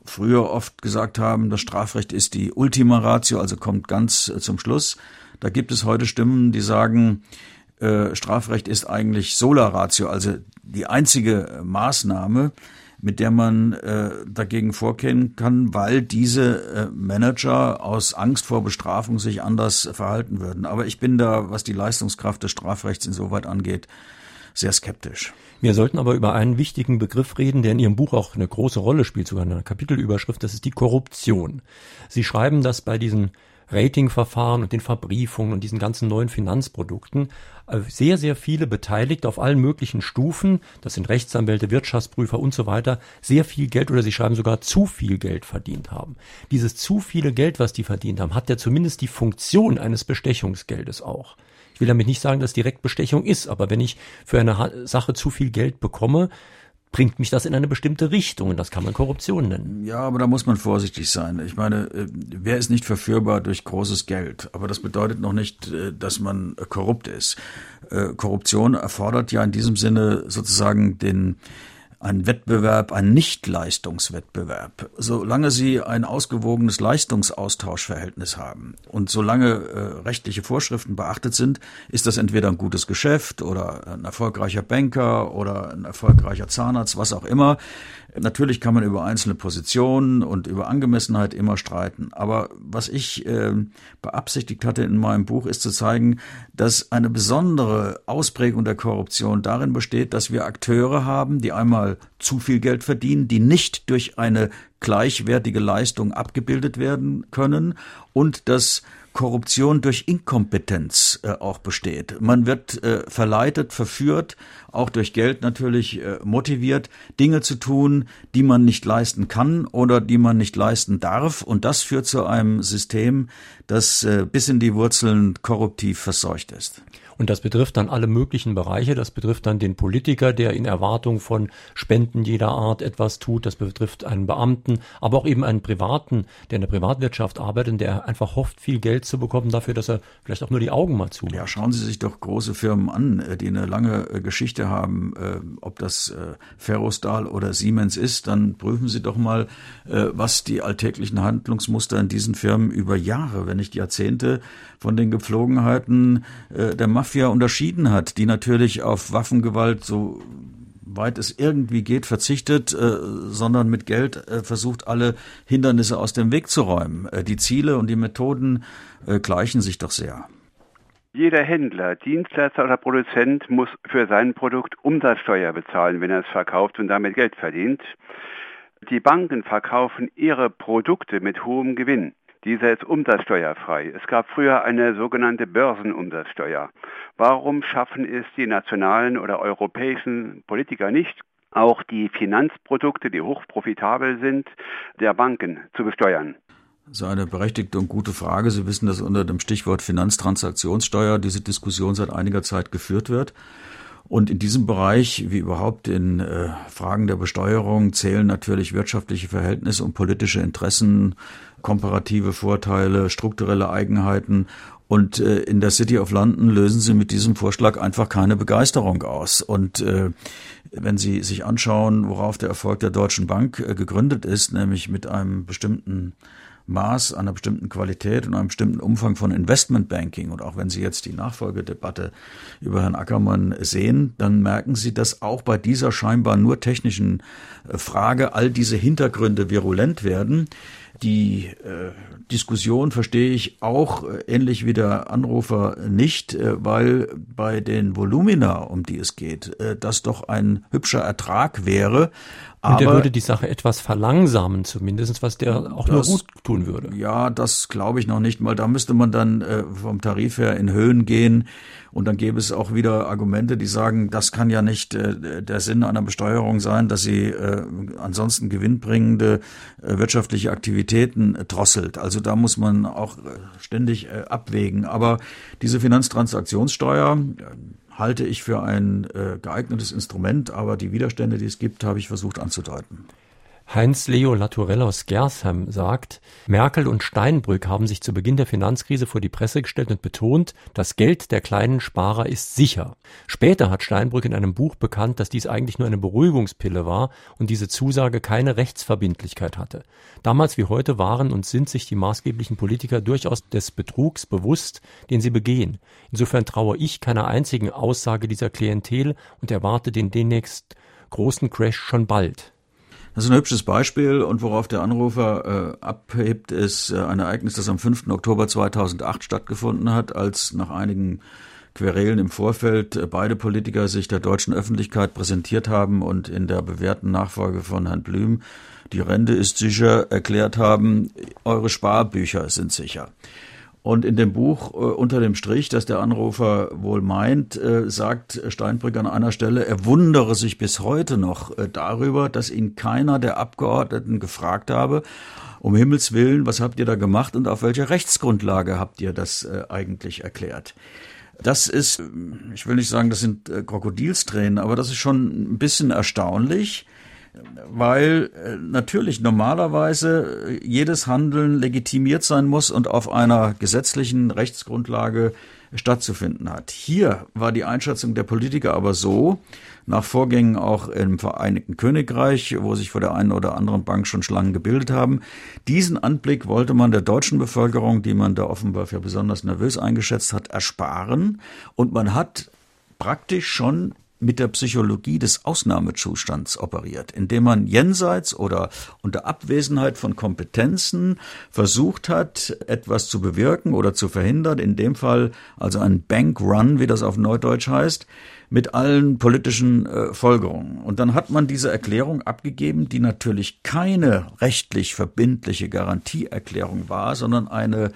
früher oft gesagt haben, das Strafrecht ist die Ultima Ratio, also kommt ganz äh, zum Schluss. Da gibt es heute Stimmen, die sagen, äh, Strafrecht ist eigentlich Sola Ratio, also die einzige Maßnahme, mit der man äh, dagegen vorgehen kann, weil diese äh, Manager aus Angst vor Bestrafung sich anders verhalten würden. Aber ich bin da, was die Leistungskraft des Strafrechts insoweit angeht, sehr skeptisch. Wir sollten aber über einen wichtigen Begriff reden, der in Ihrem Buch auch eine große Rolle spielt, sogar eine Kapitelüberschrift, das ist die Korruption. Sie schreiben, dass bei diesen Ratingverfahren und den Verbriefungen und diesen ganzen neuen Finanzprodukten äh, sehr, sehr viele Beteiligte auf allen möglichen Stufen, das sind Rechtsanwälte, Wirtschaftsprüfer und so weiter, sehr viel Geld oder sie schreiben sogar zu viel Geld verdient haben. Dieses zu viele Geld, was die verdient haben, hat ja zumindest die Funktion eines Bestechungsgeldes auch. Ich will damit nicht sagen, dass direkt Bestechung ist, aber wenn ich für eine Sache zu viel Geld bekomme, bringt mich das in eine bestimmte Richtung und das kann man Korruption nennen. Ja, aber da muss man vorsichtig sein. Ich meine, äh, wer ist nicht verführbar durch großes Geld? Aber das bedeutet noch nicht, äh, dass man korrupt ist. Äh, Korruption erfordert ja in diesem Sinne sozusagen den ein Wettbewerb, ein Nicht-Leistungswettbewerb. Solange Sie ein ausgewogenes Leistungsaustauschverhältnis haben und solange äh, rechtliche Vorschriften beachtet sind, ist das entweder ein gutes Geschäft oder ein erfolgreicher Banker oder ein erfolgreicher Zahnarzt, was auch immer. Natürlich kann man über einzelne Positionen und über Angemessenheit immer streiten. Aber was ich äh, beabsichtigt hatte in meinem Buch, ist zu zeigen, dass eine besondere Ausprägung der Korruption darin besteht, dass wir Akteure haben, die einmal zu viel Geld verdienen, die nicht durch eine gleichwertige Leistung abgebildet werden können und dass Korruption durch Inkompetenz äh, auch besteht. Man wird äh, verleitet, verführt, auch durch Geld natürlich äh, motiviert, Dinge zu tun, die man nicht leisten kann oder die man nicht leisten darf. Und das führt zu einem System, das äh, bis in die Wurzeln korruptiv verseucht ist. Und das betrifft dann alle möglichen Bereiche. Das betrifft dann den Politiker, der in Erwartung von Spenden jeder Art etwas tut. Das betrifft einen Beamten, aber auch eben einen Privaten, der in der Privatwirtschaft arbeitet, der einfach hofft, viel Geld zu bekommen dafür, dass er vielleicht auch nur die Augen mal zu. Ja, schauen Sie sich doch große Firmen an, äh, die eine lange äh, Geschichte haben. Äh, ob das Ferrostal oder Siemens ist, dann prüfen Sie doch mal, was die alltäglichen Handlungsmuster in diesen Firmen über Jahre, wenn nicht Jahrzehnte von den Gepflogenheiten der Mafia Mafia unterschieden hat, die natürlich auf Waffengewalt so weit es irgendwie geht, verzichtet, äh, sondern mit Geld äh, versucht, alle Hindernisse aus dem Weg zu räumen. Äh, die Ziele und die Methoden äh, gleichen sich doch sehr. Jeder Händler, Dienstleister oder Produzent muss für sein Produkt Umsatzsteuer bezahlen, wenn er es verkauft und damit Geld verdient. Die Banken verkaufen ihre Produkte mit hohem Gewinn. Dieser ist umsatzsteuerfrei. Es gab früher eine sogenannte Börsenumsatzsteuer. Warum schaffen es die nationalen oder europäischen Politiker nicht, auch die Finanzprodukte, die hochprofitabel sind, der Banken zu besteuern? Das ist eine berechtigte und gute Frage. Sie wissen, dass unter dem Stichwort Finanztransaktionssteuer diese Diskussion seit einiger Zeit geführt wird. Und in diesem Bereich, wie überhaupt in äh, Fragen der Besteuerung, zählen natürlich wirtschaftliche Verhältnisse und politische Interessen, komparative Vorteile, strukturelle Eigenheiten. Und äh, in der City of London lösen sie mit diesem Vorschlag einfach keine Begeisterung aus. Und äh, wenn Sie sich anschauen, worauf der Erfolg der Deutschen Bank äh, gegründet ist, nämlich mit einem bestimmten Maß, einer bestimmten Qualität und einem bestimmten Umfang von Investmentbanking. Und auch wenn Sie jetzt die Nachfolgedebatte über Herrn Ackermann sehen, dann merken Sie, dass auch bei dieser scheinbar nur technischen äh, Frage all diese Hintergründe virulent werden. Die äh, Diskussion verstehe ich auch äh, ähnlich wie der Anrufer nicht, äh, weil bei den Volumina, um die es geht, äh, das doch ein hübscher Ertrag wäre. Und Aber, der würde die Sache etwas verlangsamen, zumindest, was der auch das, nur gut tun würde. Ja, das glaube ich noch nicht mal. Da müsste man dann äh, vom Tarif her in Höhen gehen. Und dann gäbe es auch wieder Argumente, die sagen, das kann ja nicht äh, der Sinn einer Besteuerung sein, dass sie äh, ansonsten gewinnbringende äh, wirtschaftliche Aktivitäten äh, drosselt. Also da muss man auch äh, ständig äh, abwägen. Aber diese Finanztransaktionssteuer halte ich für ein äh, geeignetes Instrument, aber die Widerstände, die es gibt, habe ich versucht anzudeuten. Heinz Leo Laturell aus Gersheim sagt, Merkel und Steinbrück haben sich zu Beginn der Finanzkrise vor die Presse gestellt und betont, das Geld der kleinen Sparer ist sicher. Später hat Steinbrück in einem Buch bekannt, dass dies eigentlich nur eine Beruhigungspille war und diese Zusage keine Rechtsverbindlichkeit hatte. Damals wie heute waren und sind sich die maßgeblichen Politiker durchaus des Betrugs bewusst, den sie begehen. Insofern traue ich keiner einzigen Aussage dieser Klientel und erwarte den demnächst großen Crash schon bald. Das ist ein hübsches Beispiel und worauf der Anrufer äh, abhebt, ist äh, ein Ereignis, das am 5. Oktober 2008 stattgefunden hat, als nach einigen Querelen im Vorfeld äh, beide Politiker sich der deutschen Öffentlichkeit präsentiert haben und in der bewährten Nachfolge von Herrn Blüm die Rente ist sicher erklärt haben, eure Sparbücher sind sicher. Und in dem Buch äh, unter dem Strich, das der Anrufer wohl meint, äh, sagt Steinbrück an einer Stelle, er wundere sich bis heute noch äh, darüber, dass ihn keiner der Abgeordneten gefragt habe, um Himmels Willen, was habt ihr da gemacht und auf welcher Rechtsgrundlage habt ihr das äh, eigentlich erklärt? Das ist, ich will nicht sagen, das sind äh, Krokodilstränen, aber das ist schon ein bisschen erstaunlich weil äh, natürlich normalerweise äh, jedes Handeln legitimiert sein muss und auf einer gesetzlichen Rechtsgrundlage stattzufinden hat. Hier war die Einschätzung der Politiker aber so, nach Vorgängen auch im Vereinigten Königreich, wo sich vor der einen oder anderen Bank schon Schlangen gebildet haben. Diesen Anblick wollte man der deutschen Bevölkerung, die man da offenbar für besonders nervös eingeschätzt hat, ersparen. Und man hat praktisch schon mit der Psychologie des Ausnahmezustands operiert, indem man jenseits oder unter Abwesenheit von Kompetenzen versucht hat, etwas zu bewirken oder zu verhindern, in dem Fall also ein Bankrun, wie das auf Neudeutsch heißt, mit allen politischen äh, Folgerungen. Und dann hat man diese Erklärung abgegeben, die natürlich keine rechtlich verbindliche Garantieerklärung war, sondern eine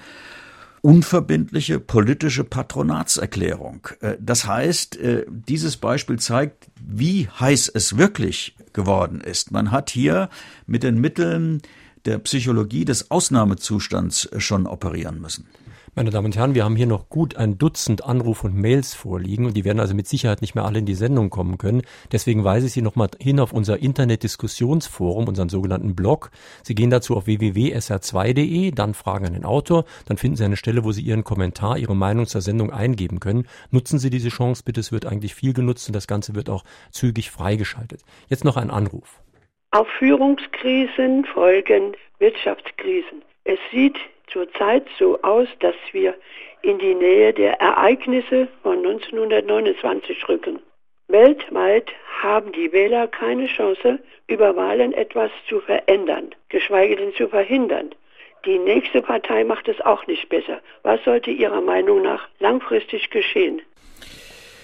unverbindliche politische Patronatserklärung. Äh, das heißt, äh, dieses Beispiel zeigt, wie heiß es wirklich geworden ist. Man hat hier mit den Mitteln der Psychologie des Ausnahmezustands schon operieren müssen. Meine Damen und Herren, wir haben hier noch gut ein Dutzend Anrufe und Mails vorliegen und die werden also mit Sicherheit nicht mehr alle in die Sendung kommen können. Deswegen weise ich Sie nochmal hin auf unser Internetdiskussionsforum, unseren sogenannten Blog. Sie gehen dazu auf www.sr2.de, dann fragen an den Autor, dann finden Sie eine Stelle, wo Sie Ihren Kommentar, Ihre Meinung zur Sendung eingeben können. Nutzen Sie diese Chance bitte, es wird eigentlich viel genutzt und das Ganze wird auch zügig freigeschaltet. Jetzt noch ein Anruf. Auf Führungskrisen folgen Wirtschaftskrisen. Es sieht zurzeit so aus, dass wir in die Nähe der Ereignisse von 1929 rücken. Weltweit haben die Wähler keine Chance, über Wahlen etwas zu verändern, geschweige denn zu verhindern. Die nächste Partei macht es auch nicht besser. Was sollte Ihrer Meinung nach langfristig geschehen?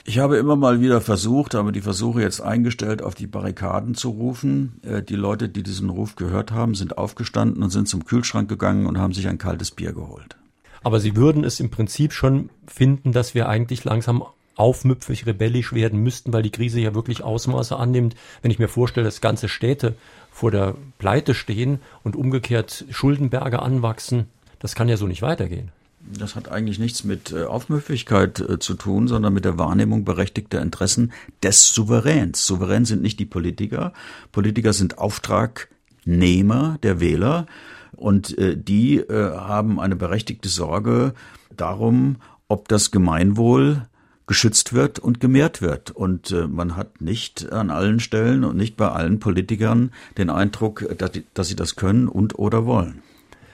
Ich habe immer mal wieder versucht, aber die Versuche jetzt eingestellt, auf die Barrikaden zu rufen. Äh, die Leute, die diesen Ruf gehört haben, sind aufgestanden und sind zum Kühlschrank gegangen und haben sich ein kaltes Bier geholt. Aber Sie würden es im Prinzip schon finden, dass wir eigentlich langsam aufmüpfig, rebellisch werden müssten, weil die Krise ja wirklich Ausmaße annimmt. Wenn ich mir vorstelle, dass ganze Städte vor der Pleite stehen und umgekehrt Schuldenberge anwachsen, das kann ja so nicht weitergehen. Das hat eigentlich nichts mit äh, Aufmüpfigkeit äh, zu tun, sondern mit der Wahrnehmung berechtigter Interessen des Souveräns. Souverän sind nicht die Politiker. Politiker sind Auftragnehmer der Wähler und äh, die haben eine berechtigte Sorge darum, ob das Gemeinwohl geschützt wird und gemehrt wird. Und man hat nicht an allen Stellen und nicht bei allen Politikern den Eindruck, dass sie das können und oder wollen.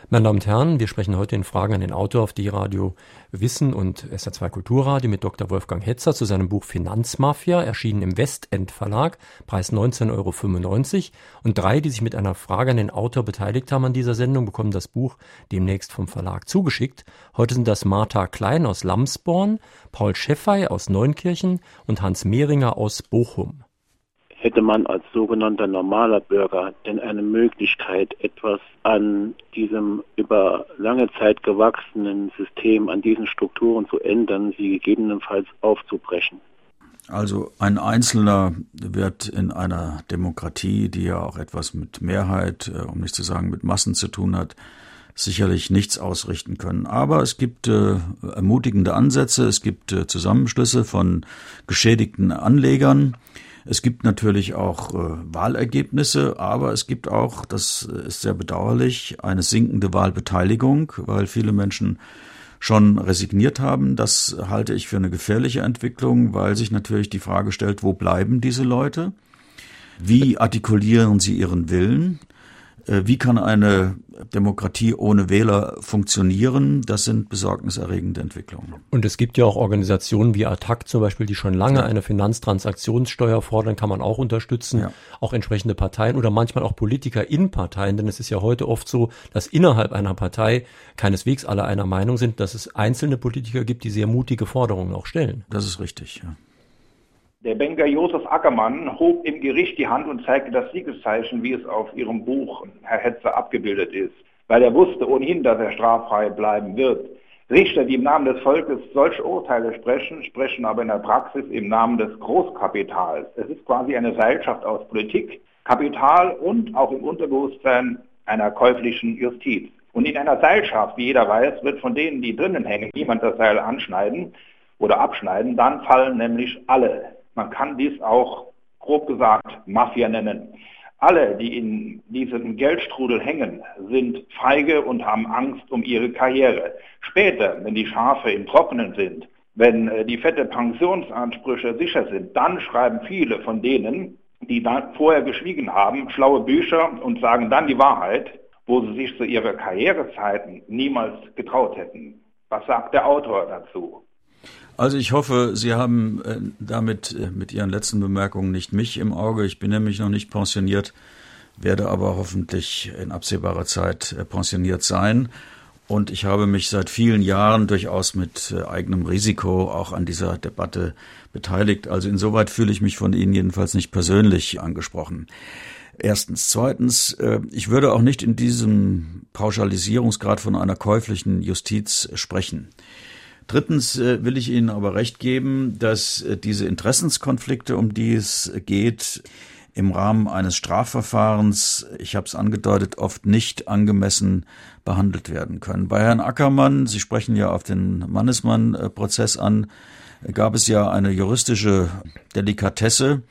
Meine Damen und Herren, wir sprechen heute in Fragen an den Autor auf die Radio Wissen und SR2 Kulturradio mit Dr. Wolfgang Hetzer zu seinem Buch Finanzmafia, erschienen im Westend Verlag, Preis 19,95 Euro. Und drei, die sich mit einer Frage an den Autor beteiligt haben an dieser Sendung, bekommen das Buch demnächst vom Verlag zugeschickt. Heute sind das Martha Klein aus Lamsborn, Paul Scheffey aus Neunkirchen und Hans Mehringer aus Bochum hätte man als sogenannter normaler Bürger denn eine Möglichkeit, etwas an diesem über lange Zeit gewachsenen System, an diesen Strukturen zu ändern, sie gegebenenfalls aufzubrechen? Also ein Einzelner wird in einer Demokratie, die ja auch etwas mit Mehrheit, äh, um nicht zu sagen mit Massen zu tun hat, sicherlich nichts ausrichten können. Aber es gibt äh, ermutigende Ansätze, es gibt äh, Zusammenschlüsse von geschädigten Anlegern. Es gibt natürlich auch äh, Wahlergebnisse, aber es gibt auch, das ist sehr bedauerlich, eine sinkende Wahlbeteiligung, weil viele Menschen schon resigniert haben. Das halte ich für eine gefährliche Entwicklung, weil sich natürlich die Frage stellt, wo bleiben diese Leute? Wie artikulieren sie ihren Willen? Äh, wie kann eine Demokratie ohne Wähler funktionieren? Das sind besorgniserregende Entwicklungen. Und es gibt ja auch Organisationen wie ATTAC zum Beispiel, die schon lange eine Finanztransaktionssteuer fordern, kann man auch unterstützen. Ja. Auch entsprechende Parteien oder manchmal auch Politiker in Parteien, denn es ist ja heute oft so, dass innerhalb einer Partei keineswegs alle einer Meinung sind, dass es einzelne Politiker gibt, die sehr mutige Forderungen auch stellen. Das ist richtig, ja. Der Banker Josef Ackermann hob im Gericht die Hand und zeigte das Siegeszeichen, wie es auf ihrem Buch Herr Hetzer abgebildet ist, weil er wusste ohnehin, dass er straffrei bleiben wird. Richter, die im Namen des Volkes solche Urteile sprechen, sprechen aber in der Praxis im Namen des Großkapitals. Es ist quasi eine Seilschaft aus Politik, Kapital und auch im Unterbewusstsein einer käuflichen Justiz. Und in einer Seilschaft, wie jeder weiß, wird von denen, die drinnen hängen, niemand das Seil anschneiden oder abschneiden, dann fallen nämlich alle. Man kann dies auch grob gesagt Mafia nennen. Alle, die in diesem Geldstrudel hängen, sind feige und haben Angst um ihre Karriere. Später, wenn die Schafe im Trockenen sind, wenn äh, die fette Pensionsansprüche sicher sind, dann schreiben viele von denen, die dann vorher geschwiegen haben, schlaue Bücher und sagen dann die Wahrheit, wo sie sich zu ihrer Karrierezeiten niemals getraut hätten. Was sagt der Autor dazu? Also ich hoffe, Sie haben äh, damit äh, mit Ihren letzten Bemerkungen nicht mich im Auge. Ich bin nämlich noch nicht pensioniert, werde aber hoffentlich in absehbarer Zeit äh, pensioniert sein. Und ich habe mich seit vielen Jahren durchaus mit eigenem Risiko auch an dieser Debatte beteiligt. Also insoweit fühle ich mich von Ihnen jedenfalls nicht persönlich angesprochen. Erstens. Zweitens, ich würde auch nicht in diesem Pauschalisierungsgrad von einer käuflichen Justiz sprechen. Drittens äh, will ich Ihnen aber recht geben, dass äh, diese Interessenskonflikte, um die es geht, im Rahmen eines Strafverfahrens, ich habe es angedeutet, oft nicht angemessen behandelt werden können. Bei Herrn Ackermann, Sie sprechen ja auf den Mannesmann-Prozess an, gab es ja eine juristische Delikatesse.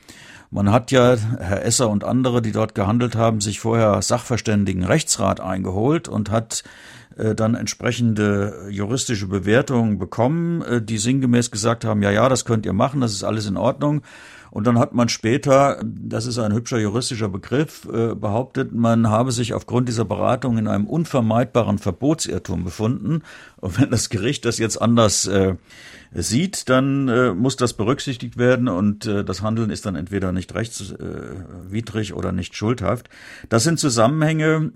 Man hat ja, Herr Esser und andere, die dort gehandelt haben, sich vorher Sachverständigen Rechtsrat eingeholt und hat dann entsprechende juristische Bewertungen bekommen, äh, die sinngemäß gesagt haben, ja, ja, das könnt ihr machen, das ist alles in Ordnung. Und dann hat man später, das ist ein hübscher juristischer Begriff, äh, behauptet, man habe sich aufgrund dieser Beratung in einem unvermeidbaren Verbotsirrtum befunden. Und wenn das Gericht das jetzt anders äh, sieht, dann äh, muss das berücksichtigt werden und das Handeln ist dann entweder nicht rechtswidrig oder nicht schuldhaft. Das sind Zusammenhänge,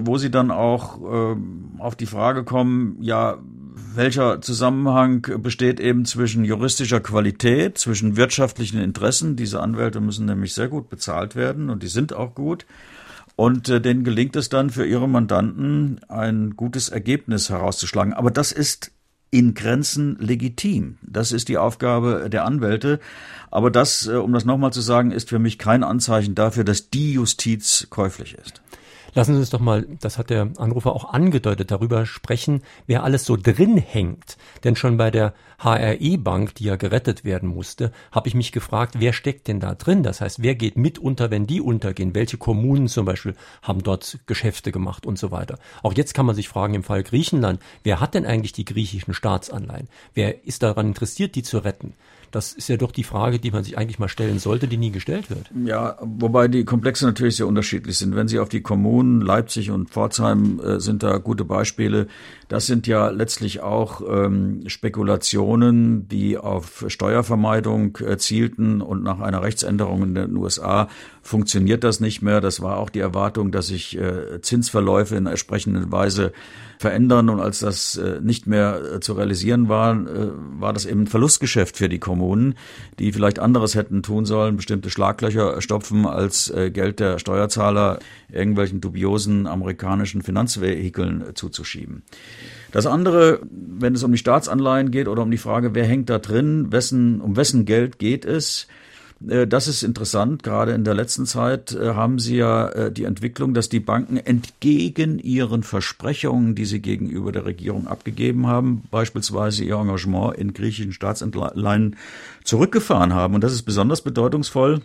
wo Sie dann auch äh, auf die Frage kommen, ja, welcher Zusammenhang besteht eben zwischen juristischer Qualität, zwischen wirtschaftlichen Interessen. Diese Anwälte müssen nämlich sehr gut bezahlt werden und die sind auch gut. Und äh, denen gelingt es dann für ihre Mandanten ein gutes Ergebnis herauszuschlagen. Aber das ist in Grenzen legitim. Das ist die Aufgabe der Anwälte. Aber das, äh, um das nochmal zu sagen, ist für mich kein Anzeichen dafür, dass die Justiz käuflich ist. Lassen Sie uns doch mal, das hat der Anrufer auch angedeutet, darüber sprechen, wer alles so drin hängt. Denn schon bei der HRE-Bank, die ja gerettet werden musste, habe ich mich gefragt, wer steckt denn da drin? Das heißt, wer geht mit unter, wenn die untergehen? Welche Kommunen zum Beispiel haben dort Geschäfte gemacht und so weiter? Auch jetzt kann man sich fragen, im Fall Griechenland, wer hat denn eigentlich die griechischen Staatsanleihen? Wer ist daran interessiert, die zu retten? Das ist ja doch die Frage, die man sich eigentlich mal stellen sollte, die nie gestellt wird. Ja, wobei die Komplexe natürlich sehr unterschiedlich sind. Wenn Sie auf die Kommunen Leipzig und Pforzheim äh, sind da gute Beispiele. Das sind ja letztlich auch ähm, Spekulationen, die auf Steuervermeidung äh, zielten und nach einer Rechtsänderung in den USA funktioniert das nicht mehr. Das war auch die Erwartung, dass sich äh, Zinsverläufe in entsprechender Weise verändern. Und als das äh, nicht mehr äh, zu realisieren war, war das eben ein Verlustgeschäft für die Kommunen, die vielleicht anderes hätten tun sollen, bestimmte Schlaglöcher stopfen, als Geld der Steuerzahler irgendwelchen dubiosen amerikanischen Finanzvehikeln zuzuschieben. Das andere, wenn es um die Staatsanleihen geht oder um die Frage, wer hängt da drin, wessen, um wessen Geld geht es, das ist interessant. Gerade in der letzten Zeit äh, haben Sie ja äh, die Entwicklung, dass die Banken entgegen ihren Versprechungen, die sie gegenüber der Regierung abgegeben haben, beispielsweise ihr Engagement in griechischen Staatsanleihen zurückgefahren haben. Und das ist besonders bedeutungsvoll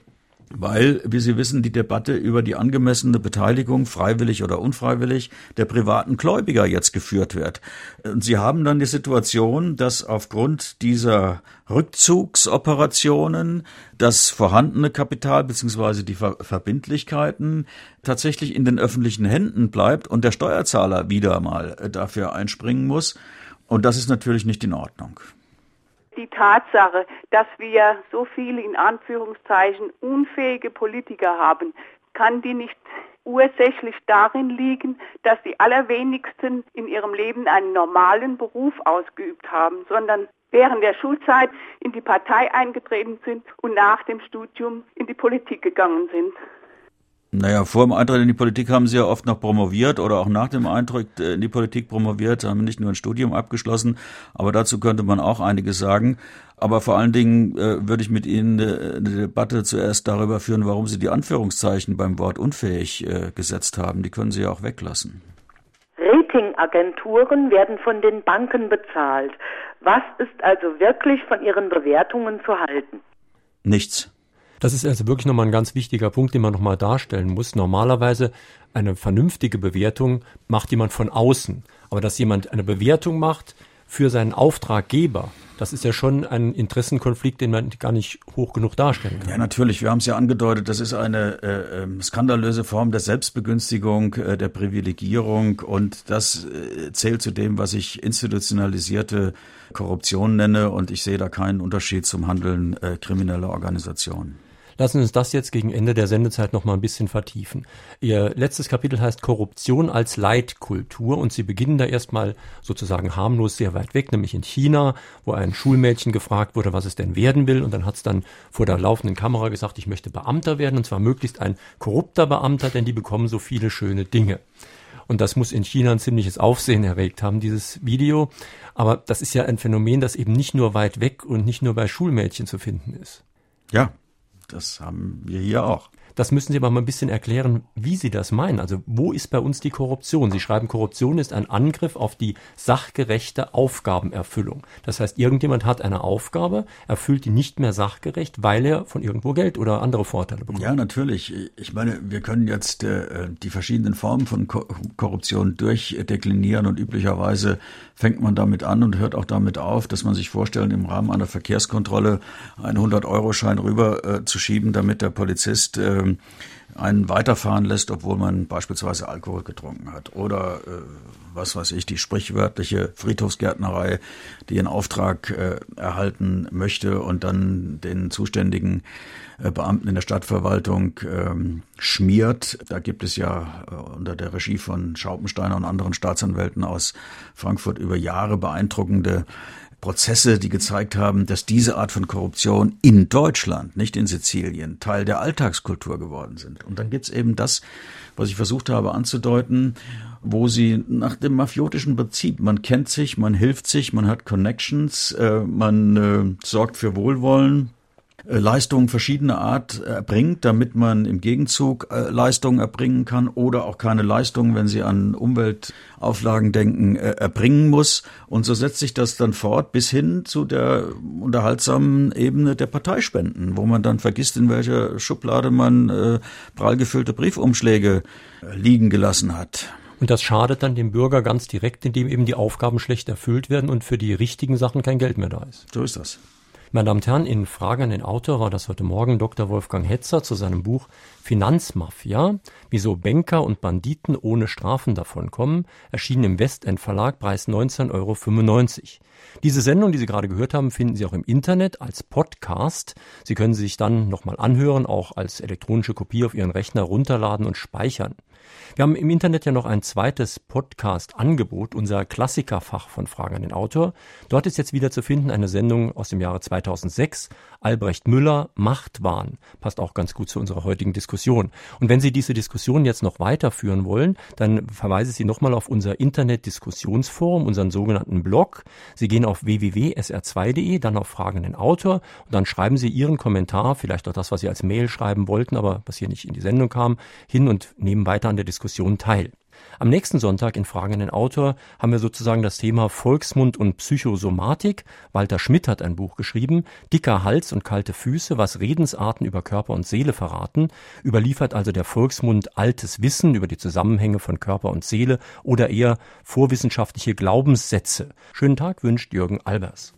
weil, wie Sie wissen, die Debatte über die angemessene Beteiligung, freiwillig oder unfreiwillig, der privaten Gläubiger jetzt geführt wird. Und Sie haben dann die Situation, dass aufgrund dieser Rückzugsoperationen das vorhandene Kapital bzw. die Ver Verbindlichkeiten tatsächlich in den öffentlichen Händen bleibt und der Steuerzahler wieder mal dafür einspringen muss. Und das ist natürlich nicht in Ordnung die Tatsache, dass wir so viele in Anführungszeichen unfähige Politiker haben, kann die nicht ursächlich darin liegen, dass die allerwenigsten in ihrem Leben einen normalen Beruf ausgeübt haben, sondern während der Schulzeit in die Partei eingetreten sind und nach dem Studium in die Politik gegangen sind. Naja, vor dem Eintritt in die Politik haben Sie ja oft noch promoviert oder auch nach dem Eintritt in die Politik promoviert, haben nicht nur ein Studium abgeschlossen, aber dazu könnte man auch einiges sagen. Aber vor allen Dingen äh, würde ich mit Ihnen äh, eine Debatte zuerst darüber führen, warum Sie die Anführungszeichen beim Wort unfähig äh, gesetzt haben. Die können Sie ja auch weglassen. Ratingagenturen werden von den Banken bezahlt. Was ist also wirklich von ihren Bewertungen zu halten? Nichts. Das ist also wirklich nochmal ein ganz wichtiger Punkt, den man nochmal darstellen muss. Normalerweise eine vernünftige Bewertung macht jemand von außen. Aber dass jemand eine Bewertung macht für seinen Auftraggeber, das ist ja schon ein Interessenkonflikt, den man gar nicht hoch genug darstellen kann. Ja, natürlich. Wir haben es ja angedeutet, das ist eine äh, äh, skandalöse Form der Selbstbegünstigung, äh, der Privilegierung und das äh, zählt zu dem, was ich institutionalisierte Korruption nenne und ich sehe da keinen Unterschied zum Handeln äh, krimineller Organisationen. Lassen Sie uns das jetzt gegen Ende der Sendezeit noch mal ein bisschen vertiefen. Ihr letztes Kapitel heißt Korruption als Leitkultur und Sie beginnen da erstmal sozusagen harmlos sehr weit weg, nämlich in China, wo ein Schulmädchen gefragt wurde, was es denn werden will und dann hat es dann vor der laufenden Kamera gesagt, ich möchte Beamter werden und zwar möglichst ein korrupter Beamter, denn die bekommen so viele schöne Dinge. Und das muss in China ein ziemliches Aufsehen erregt haben, dieses Video. Aber das ist ja ein Phänomen, das eben nicht nur weit weg und nicht nur bei Schulmädchen zu finden ist. Ja, das haben wir hier auch. Das müssen Sie aber mal ein bisschen erklären, wie Sie das meinen. Also wo ist bei uns die Korruption? Sie schreiben, Korruption ist ein Angriff auf die sachgerechte Aufgabenerfüllung. Das heißt, irgendjemand hat eine Aufgabe, erfüllt die nicht mehr sachgerecht, weil er von irgendwo Geld oder andere Vorteile bekommt. Ja, natürlich. Ich meine, wir können jetzt äh, die verschiedenen Formen von Ko Korruption durchdeklinieren und üblicherweise fängt man damit an und hört auch damit auf, dass man sich vorstellen, im Rahmen einer Verkehrskontrolle einen 100-Euro-Schein rüber äh, zu schieben, damit der Polizist äh, einen weiterfahren lässt, obwohl man beispielsweise Alkohol getrunken hat. Oder äh, was weiß ich, die sprichwörtliche Friedhofsgärtnerei, die einen Auftrag äh, erhalten möchte und dann den zuständigen äh, Beamten in der Stadtverwaltung ähm, schmiert. Da gibt es ja äh, unter der Regie von Schaupensteiner und anderen Staatsanwälten aus Frankfurt über Jahre beeindruckende Prozesse, die gezeigt haben, dass diese Art von Korruption in Deutschland, nicht in Sizilien, Teil der Alltagskultur geworden sind. Und dann gibt's eben das, was ich versucht habe anzudeuten, wo sie nach dem mafiotischen Prinzip, man kennt sich, man hilft sich, man hat Connections, äh, man äh, sorgt für Wohlwollen, Leistungen verschiedener Art erbringt, damit man im Gegenzug äh, Leistungen erbringen kann oder auch keine Leistungen, wenn sie an Umweltauflagen denken, äh, erbringen muss. Und so setzt sich das dann fort bis hin zu der unterhaltsamen Ebene der Parteispenden, wo man dann vergisst, in welcher Schublade man äh, prall gefüllte Briefumschläge liegen gelassen hat. Und das schadet dann dem Bürger ganz direkt, indem eben die Aufgaben schlecht erfüllt werden und für die richtigen Sachen kein Geld mehr da ist. So ist das. Meine Damen und Herren, in Frage an den Autor war das heute Morgen Dr. Wolfgang Hetzer zu seinem Buch Finanzmafia, wieso Banker und Banditen ohne Strafen davonkommen, erschienen im Westend Verlag, Preis 19,95 Euro. Diese Sendung, die Sie gerade gehört haben, finden Sie auch im Internet als Podcast. Sie können sie sich dann nochmal anhören, auch als elektronische Kopie auf Ihren Rechner runterladen und speichern. Wir haben im Internet ja noch ein zweites Podcast-Angebot, unser Klassikerfach von Fragen an den Autor. Dort ist jetzt wieder zu finden eine Sendung aus dem Jahre 2006, Albrecht Müller, Machtwahn. Passt auch ganz gut zu unserer heutigen Diskussion. Und wenn Sie diese Diskussion jetzt noch weiterführen wollen, dann verweise ich Sie nochmal auf unser Internet-Diskussionsforum, unseren sogenannten Blog. Sie gehen auf www.sr2.de, dann auf Fragen an den Autor und dann schreiben Sie Ihren Kommentar, vielleicht auch das, was Sie als Mail schreiben wollten, aber was hier nicht in die Sendung kam, hin und nehmen weiter an der Diskussion teil. Am nächsten Sonntag in Fragen den Autor haben wir sozusagen das Thema Volksmund und Psychosomatik. Walter Schmidt hat ein Buch geschrieben, Dicker Hals und kalte Füße, was Redensarten über Körper und Seele verraten, überliefert also der Volksmund altes Wissen über die Zusammenhänge von Körper und Seele oder eher vorwissenschaftliche Glaubenssätze. Schönen Tag wünscht Jürgen Albers.